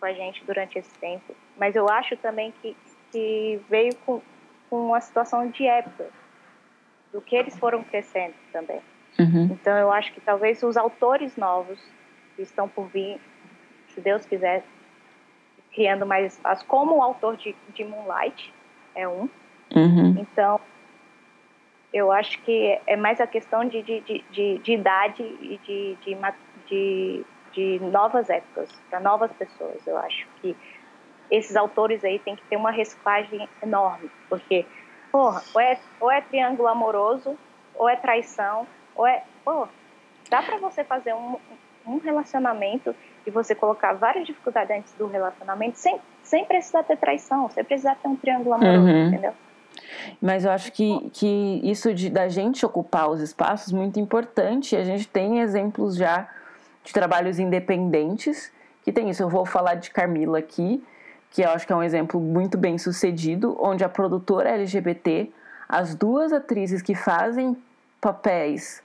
com a gente durante esse tempo, mas eu acho também que, que veio com, com uma situação de época, do que eles foram crescendo também. Uhum. Então eu acho que talvez os autores novos que estão por vir, se Deus quiser, criando mais espaço, como o autor de, de Moonlight é um. Uhum. Então eu acho que é mais a questão de, de, de, de, de idade e de, de, de, de novas épocas, para novas pessoas. Eu acho que esses autores aí têm que ter uma reciclagem enorme, porque, porra, ou é, ou é triângulo amoroso, ou é traição, ou é. Pô, dá pra você fazer um, um relacionamento e você colocar várias dificuldades antes do relacionamento sem, sem precisar ter traição, sem precisar ter um triângulo amoroso, Uhum. entendeu? Mas eu acho que, que isso de, da gente ocupar os espaços é muito importante. A gente tem exemplos já de trabalhos independentes que tem isso. Eu vou falar de Carmila aqui, que eu acho que é um exemplo muito bem sucedido, onde a produtora LGBT, as duas atrizes que fazem papéis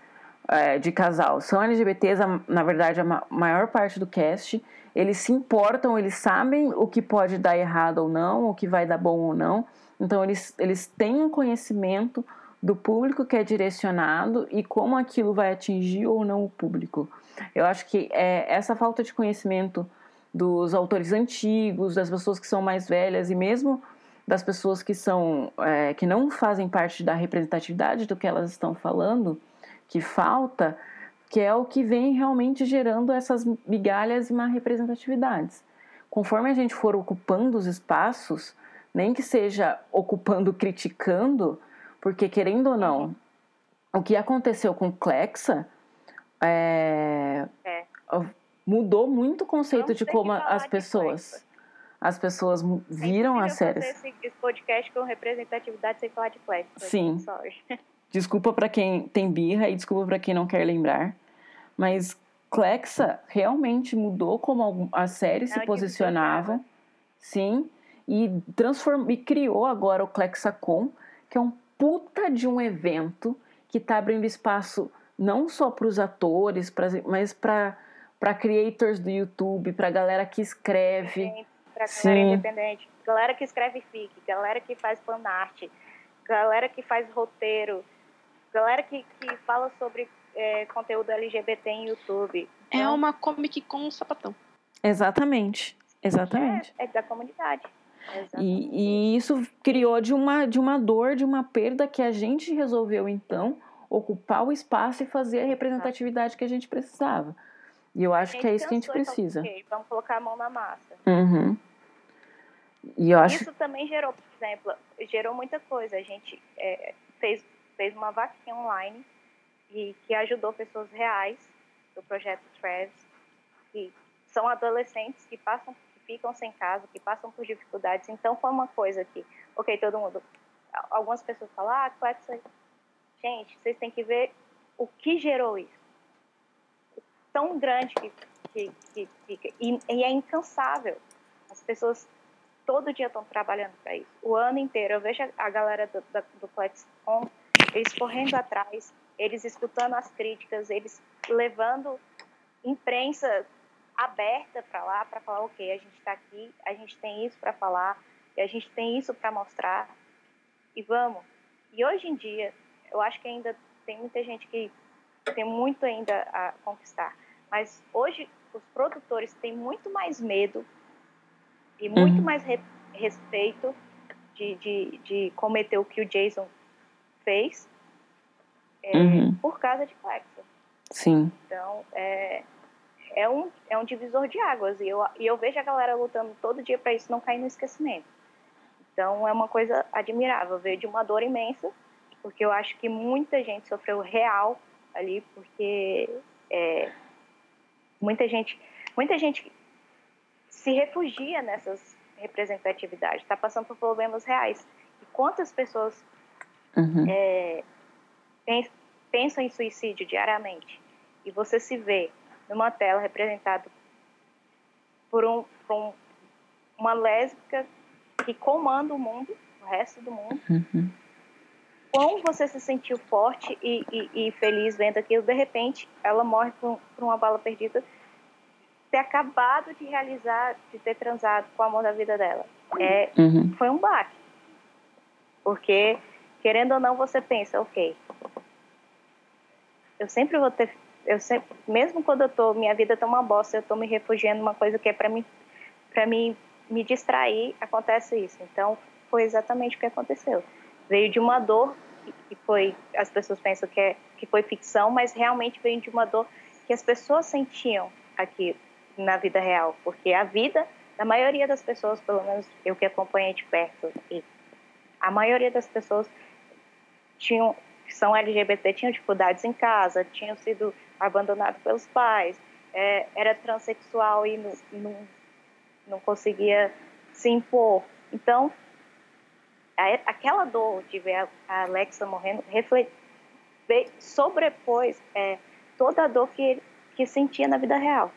é, de casal são LGBTs, na verdade, a ma- maior parte do cast. Eles se importam, eles sabem o que pode dar errado ou não, o que vai dar bom ou não. Então, eles, eles têm um conhecimento do público que é direcionado e como aquilo vai atingir ou não o público. Eu acho que é essa falta de conhecimento dos autores antigos, das pessoas que são mais velhas e mesmo das pessoas que são é, que não fazem parte da representatividade do que elas estão falando, que falta, que é o que vem realmente gerando essas migalhas e má representatividades. Conforme a gente for ocupando os espaços, nem que seja ocupando criticando, porque querendo ou não, o que aconteceu com Clexa é, É. mudou muito o conceito de como as pessoas as pessoas viram as séries. esse, esse podcast com representatividade sem falar de Flash. Sim. Sorry. Desculpa pra quem tem birra e desculpa pra quem não quer lembrar, mas Clexa realmente mudou como a série se Ela posicionava, sim, e transformou e criou agora o ClexaCon, que é um puta de um evento que está abrindo espaço não só para os atores, pras- mas para para creators do YouTube, para galera que escreve. Pra Sim. galera independente. Galera que escreve fic, galera que faz fanart, galera que faz roteiro, galera que, que fala sobre é, conteúdo LGBT em YouTube. É Então, uma Comic Con sapatão. Exatamente, exatamente. É, é da comunidade. E, e isso criou de uma, de uma dor, de uma perda que a gente resolveu então ocupar o espaço e fazer a representatividade que a gente precisava. E eu acho que é isso que a gente e falou, precisa. "Ok, vamos colocar a mão na massa. Uhum. E eu acho Isso também gerou, por exemplo, gerou muita coisa. A gente é, fez, fez uma vaquinha online e que ajudou pessoas reais do projeto Trevs, que são adolescentes que passam, que ficam sem casa, que passam por dificuldades. Então foi uma coisa que, ok, todo mundo, algumas pessoas falam, ah, Clexa, gente, vocês têm que ver o que gerou isso. Tão grande que, que, que fica. E, e é incansável. As pessoas todo dia estão trabalhando para isso. O ano inteiro. Eu vejo a- galera do, da, do eles correndo atrás, eles escutando as críticas, eles levando imprensa aberta para lá, para falar, ok, a gente está aqui, a gente tem isso para falar, e a gente tem isso para mostrar, e vamos. E hoje em dia, eu acho que ainda tem muita gente que tem muito ainda a conquistar, mas hoje os produtores têm muito mais medo e muito Uhum. mais re- respeito de, de, de cometer o que o Jason fez é, Uhum. por causa de Clexa. Sim. Então, é, é, um, é um divisor de águas. E eu, e eu vejo a galera lutando todo dia para isso não cair no esquecimento. Então, é uma coisa admirável. Veio de uma dor imensa, porque eu acho que muita gente sofreu real ali, porque é, muita gente muita gente se refugia nessas representatividades, está passando por problemas reais. E quantas pessoas Uhum. é, pen- pensam em suicídio diariamente e você se vê numa tela representado por, um, por um- uma lésbica que comanda o mundo, o resto do mundo, Uhum. como você se sentiu forte e, e- e feliz vendo aquilo, de repente ela morre por, por uma bala perdida, ter acabado de realizar, de ter transado com o amor da vida dela. É, Uhum. Foi um baque. Porque, querendo ou não, você pensa, ok, eu sempre vou ter, eu sempre, mesmo quando eu tô, minha vida tá uma bosta, eu tô me refugiando numa coisa que é para mim, para mim me distrair, acontece isso. Então, foi exatamente o que aconteceu. Veio de uma dor que, foi, as pessoas pensam que é que foi ficção, mas realmente veio de uma dor que as pessoas sentiam aqui na vida real, porque a vida da maioria das pessoas, pelo menos eu que acompanhei de perto, e a maioria das pessoas tinham que são LGBT tinham dificuldades em casa, tinham sido abandonados pelos pais, é, era transexual e não, não, não conseguia se impor. Então, aquela dor de ver a, Alexa morrendo sobrepôs é, toda a dor que ele que sentia na vida real.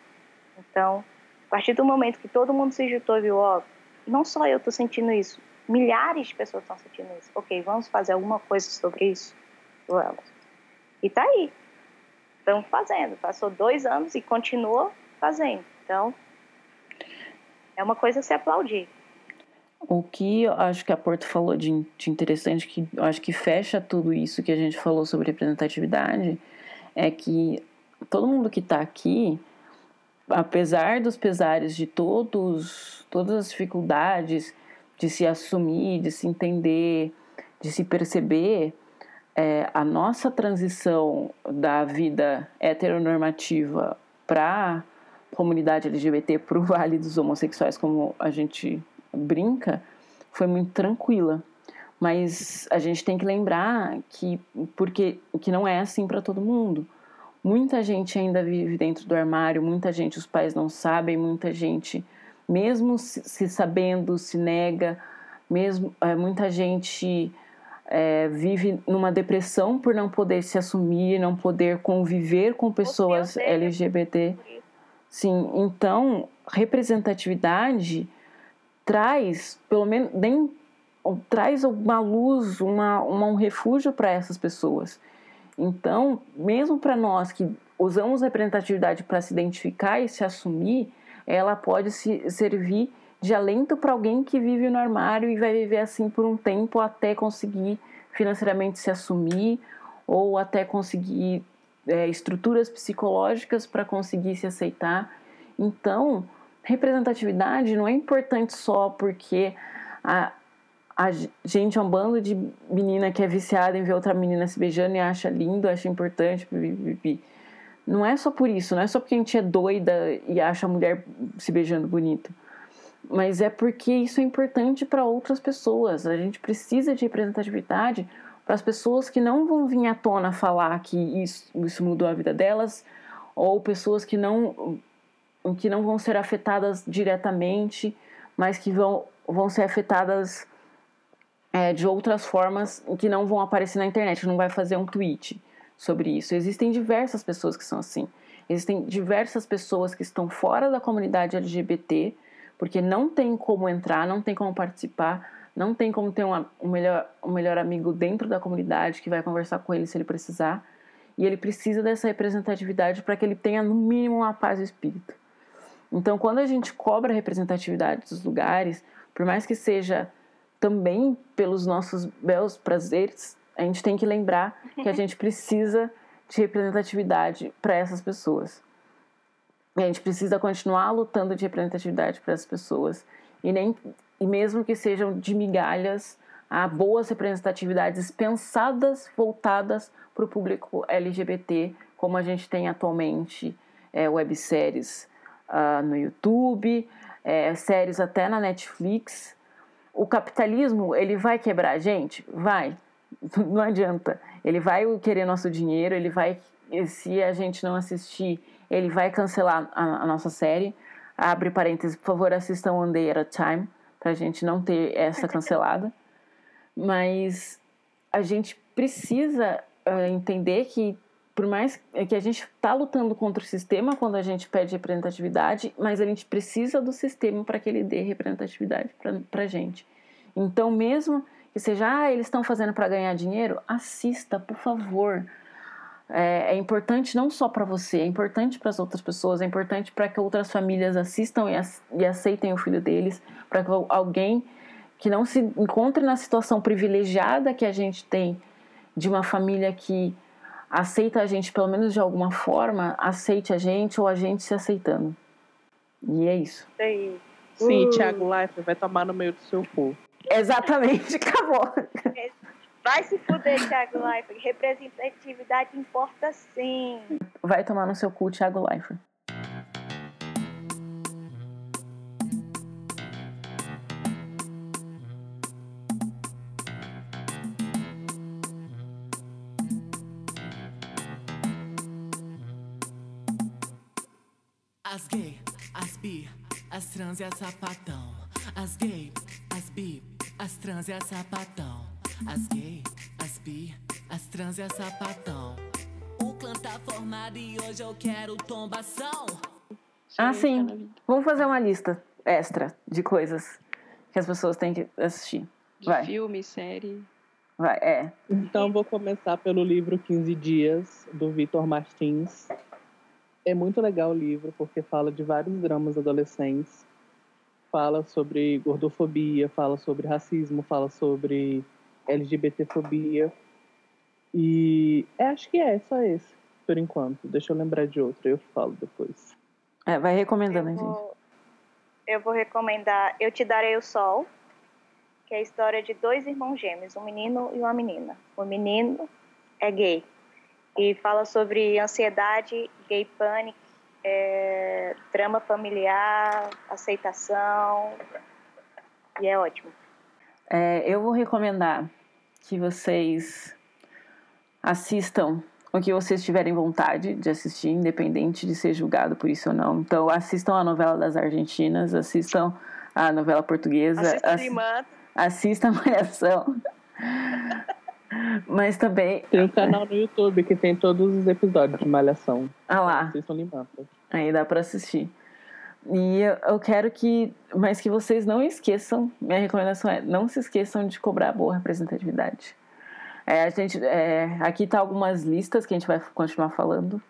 Então, a partir do momento que todo mundo se juntou e viu, ó, não só eu estou sentindo isso, milhares de pessoas estão sentindo isso. Ok, vamos fazer alguma coisa sobre isso? Vamos. E tá aí. Estão fazendo. Passou dois anos e continua fazendo. Então, é uma coisa a se aplaudir. O que eu acho que a Porto falou de, de interessante, que eu acho que fecha tudo isso que a gente falou sobre representatividade, é que todo mundo que está aqui, apesar dos pesares de todos, todas as dificuldades de se assumir, de se entender, de se perceber, é, a nossa transição da vida heteronormativa para comunidade LGBT, para o Vale dos Homossexuais, como a gente brinca, foi muito tranquila. Mas a gente tem que lembrar que, porque, que não é assim para todo mundo. Muita gente ainda vive dentro do armário, muita gente os pais não sabem, muita gente, mesmo se, se sabendo, se nega, mesmo é, muita gente é, vive numa depressão por não poder se assumir, não poder conviver com pessoas LGBT. Sim, então representatividade traz, pelo menos, nem, traz uma luz, uma, uma um refúgio para essas pessoas. Então, mesmo para nós que usamos representatividade para se identificar e se assumir, ela pode se servir de alento para alguém que vive no armário e vai viver assim por um tempo até conseguir financeiramente se assumir ou até conseguir é, estruturas psicológicas para conseguir se aceitar. Então, representatividade não é importante só porque a, a gente é um bando de menina que é viciada em ver outra menina se beijando e acha lindo, acha importante. Não é só por isso, não é só porque a gente é doida e acha a mulher se beijando bonito. Mas é porque isso é importante para outras pessoas. A gente precisa de representatividade para as pessoas que não vão vir à tona falar que isso, isso mudou a vida delas, ou pessoas que não, que não vão ser afetadas diretamente, mas que vão, vão ser afetadas é, de outras formas que não vão aparecer na internet, não vai fazer um tweet sobre isso. Existem diversas pessoas que são assim. Existem diversas pessoas que estão fora da comunidade LGBT, porque não tem como entrar, não tem como participar, não tem como ter um, um, melhor, um melhor amigo dentro da comunidade que vai conversar com ele se ele precisar. E ele precisa dessa representatividade para que ele tenha, no mínimo, uma paz de espírito. Então, quando a gente cobra representatividade dos lugares, por mais que seja também pelos nossos belos prazeres, a gente tem que lembrar que a gente precisa de representatividade para essas pessoas. E a gente precisa continuar lutando de representatividade para as pessoas. E, nem, e mesmo que sejam de migalhas, há boas representatividades pensadas, voltadas para o público LGBT, como a gente tem atualmente é, webséries ah, no YouTube, é, séries até na Netflix. O capitalismo, ele vai quebrar a gente? Vai. Não adianta. Ele vai querer nosso dinheiro, ele vai, se a gente não assistir, ele vai cancelar a, a nossa série. Abre parênteses, por favor, assistam One Day at a Time, pra gente não ter essa cancelada. Mas a gente precisa eh, entender que, por mais que a gente está lutando contra o sistema quando a gente pede representatividade, mas a gente precisa do sistema para que ele dê representatividade para a gente. Então, mesmo que seja, ah, eles estão fazendo para ganhar dinheiro, assista, por favor. É, é importante não só para você, é importante para as outras pessoas, é importante para que outras famílias assistam e, ac- e aceitem o filho deles, para que alguém que não se encontre na situação privilegiada que a gente tem de uma família que aceita a gente pelo menos de alguma forma, aceite a gente ou a gente se aceitando. E é isso. Isso aí. Sim, Uh. Thiago Leifert vai tomar no meio do seu cu. Exatamente, acabou. Vai se fuder, Thiago Leifert. Representatividade importa sim. Vai tomar no seu cu, Thiago Leifert. As gay, as bi, as trans e as sapatão. As gay, as bi, as trans e as sapatão. As gay, as bi, as trans e as sapatão. O clã tá formado e hoje eu quero tombação. Ah, sim. Vamos fazer uma lista extra de coisas que as pessoas têm que assistir. De Vai, filme, série. vai, é. Então vou começar pelo livro 15 Dias, do Vitor Martins. É muito legal o livro, porque fala de vários dramas adolescentes. Fala sobre gordofobia, fala sobre racismo, fala sobre LGBTfobia. E é, acho que é só esse, por enquanto. Deixa eu lembrar de outro, eu falo depois. É, vai recomendando, Eu gente. vou, eu vou recomendar Eu Te Darei o Sol, que é a história de dois irmãos gêmeos, um menino e uma menina. O menino é gay e fala sobre ansiedade, gay panic, é, drama familiar, aceitação, e é ótimo. É, eu vou recomendar que vocês assistam o que vocês tiverem vontade de assistir, independente de ser julgado por isso ou não. Então, assistam a novela das Argentinas, assistam a novela portuguesa, assistam a Malhação. Mas também. Tem um canal no YouTube que tem todos os episódios de Malhação. Ah lá. Assistam Limanta. Aí dá pra assistir. E eu- eu quero que. Mas que vocês não esqueçam. Minha recomendação é: não se esqueçam de cobrar boa representatividade. É, a gente, é, aqui tá algumas listas que a gente vai continuar falando.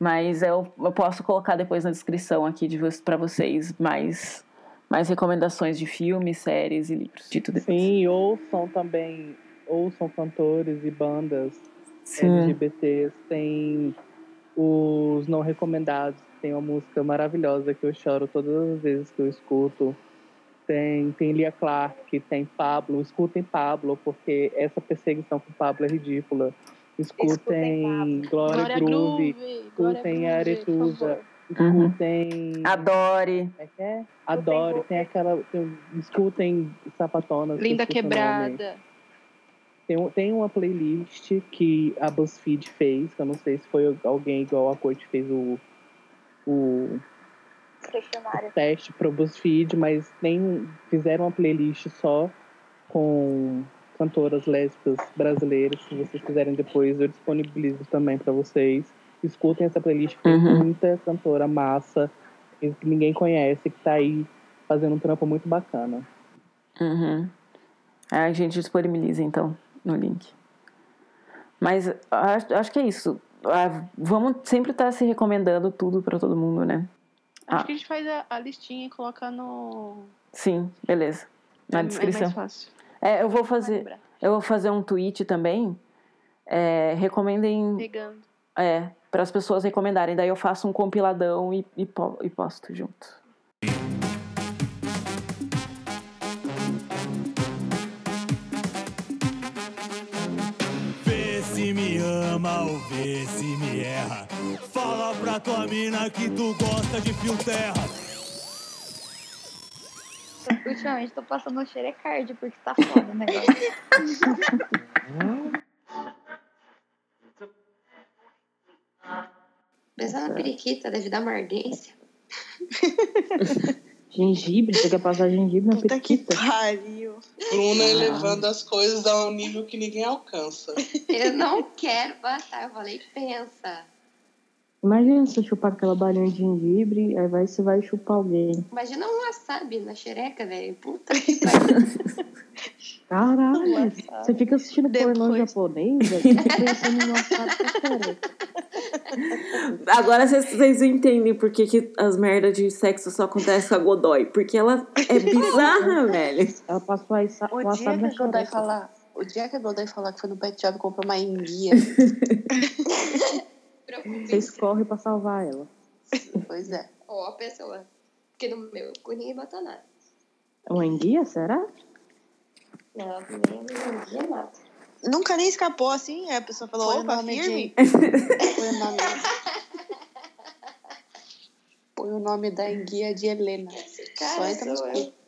Mas eu, eu posso colocar depois na descrição aqui de, para vocês mais, mais recomendações de filmes, séries e livros. Dito depois. Sim, ouçam também, ouçam cantores e bandas Sim. LGBTs. Tem os não recomendados, tem uma música maravilhosa que eu choro todas as vezes que eu escuto. Tem, tem Lia Clark, tem Pablo. Escutem Pablo, porque essa perseguição com Pablo é ridícula. Escutem Glória, Glória Groove, escutem Aretusa, por Uhum. escutem. Adore. É que é? Adore, tem aquela. tem- escutem Sapatonas. Linda que. Quebrada. Tem, tem uma playlist que a BuzzFeed fez, que eu não sei se foi alguém igual a Coit fez o, o Questionário. teste pro BuzzFeed, mas tem, fizeram uma playlist só com cantoras lésbicas brasileiras. Se vocês quiserem depois, eu disponibilizo também para vocês. Escutem essa playlist, tem Uhum. muita cantora massa que ninguém conhece, que tá aí fazendo um trampo muito bacana. Uhum. A gente disponibiliza então no link. Mas acho, acho que é isso. Ah, Vamos sempre estar se recomendando tudo para todo mundo, né? Ah. Acho que a gente faz a, a listinha e coloca no. Sim, beleza. Na é, descrição. É mais fácil. É, eu vou fazer. Eu vou fazer um tweet também. É, recomendem. Pegando. É, para as pessoas recomendarem. Daí eu faço um compiladão e, e, e posto junto. Ou vê se me erra. Fala pra tua mina que tu gosta de fio terra. Ultimamente tô passando um xerecard porque tá foda o negócio. Pensa na periquita devido à mardência. Gengibre? Você quer passar gengibre na periquita? Pariu. Bruna Ah. elevando as coisas a um nível que ninguém alcança. Eu não quero passar, eu falei, pensa. Imagina você chupar aquela balinha de gengibre, aí vai, você vai chupar alguém. Imagina um wasabi na xereca, velho. Puta que pariu. Caralho, você fica assistindo pornô japonês, velho, fica pensando no wasabi pra caralho. Agora vocês, entendem por que, que as merdas de sexo só acontecem com a Godoy. Porque ela é bizarra, velho. Ela passou aí sa- O dia que a Godoy falar. O dia que a Godoy falar que foi no pet shop e comprou uma enguia. Você escorre pra salvar ela. pois é. Ó, a pessoa. Porque no meu cu ninguém botou nada. Uma enguia, será? Não, nem ninguém nada. Nunca nem escapou assim? A pessoa falou, Foi opa, nome firme? de... Foi o nome... Foi o nome da enguia de Helena. Só Cara, entra nos.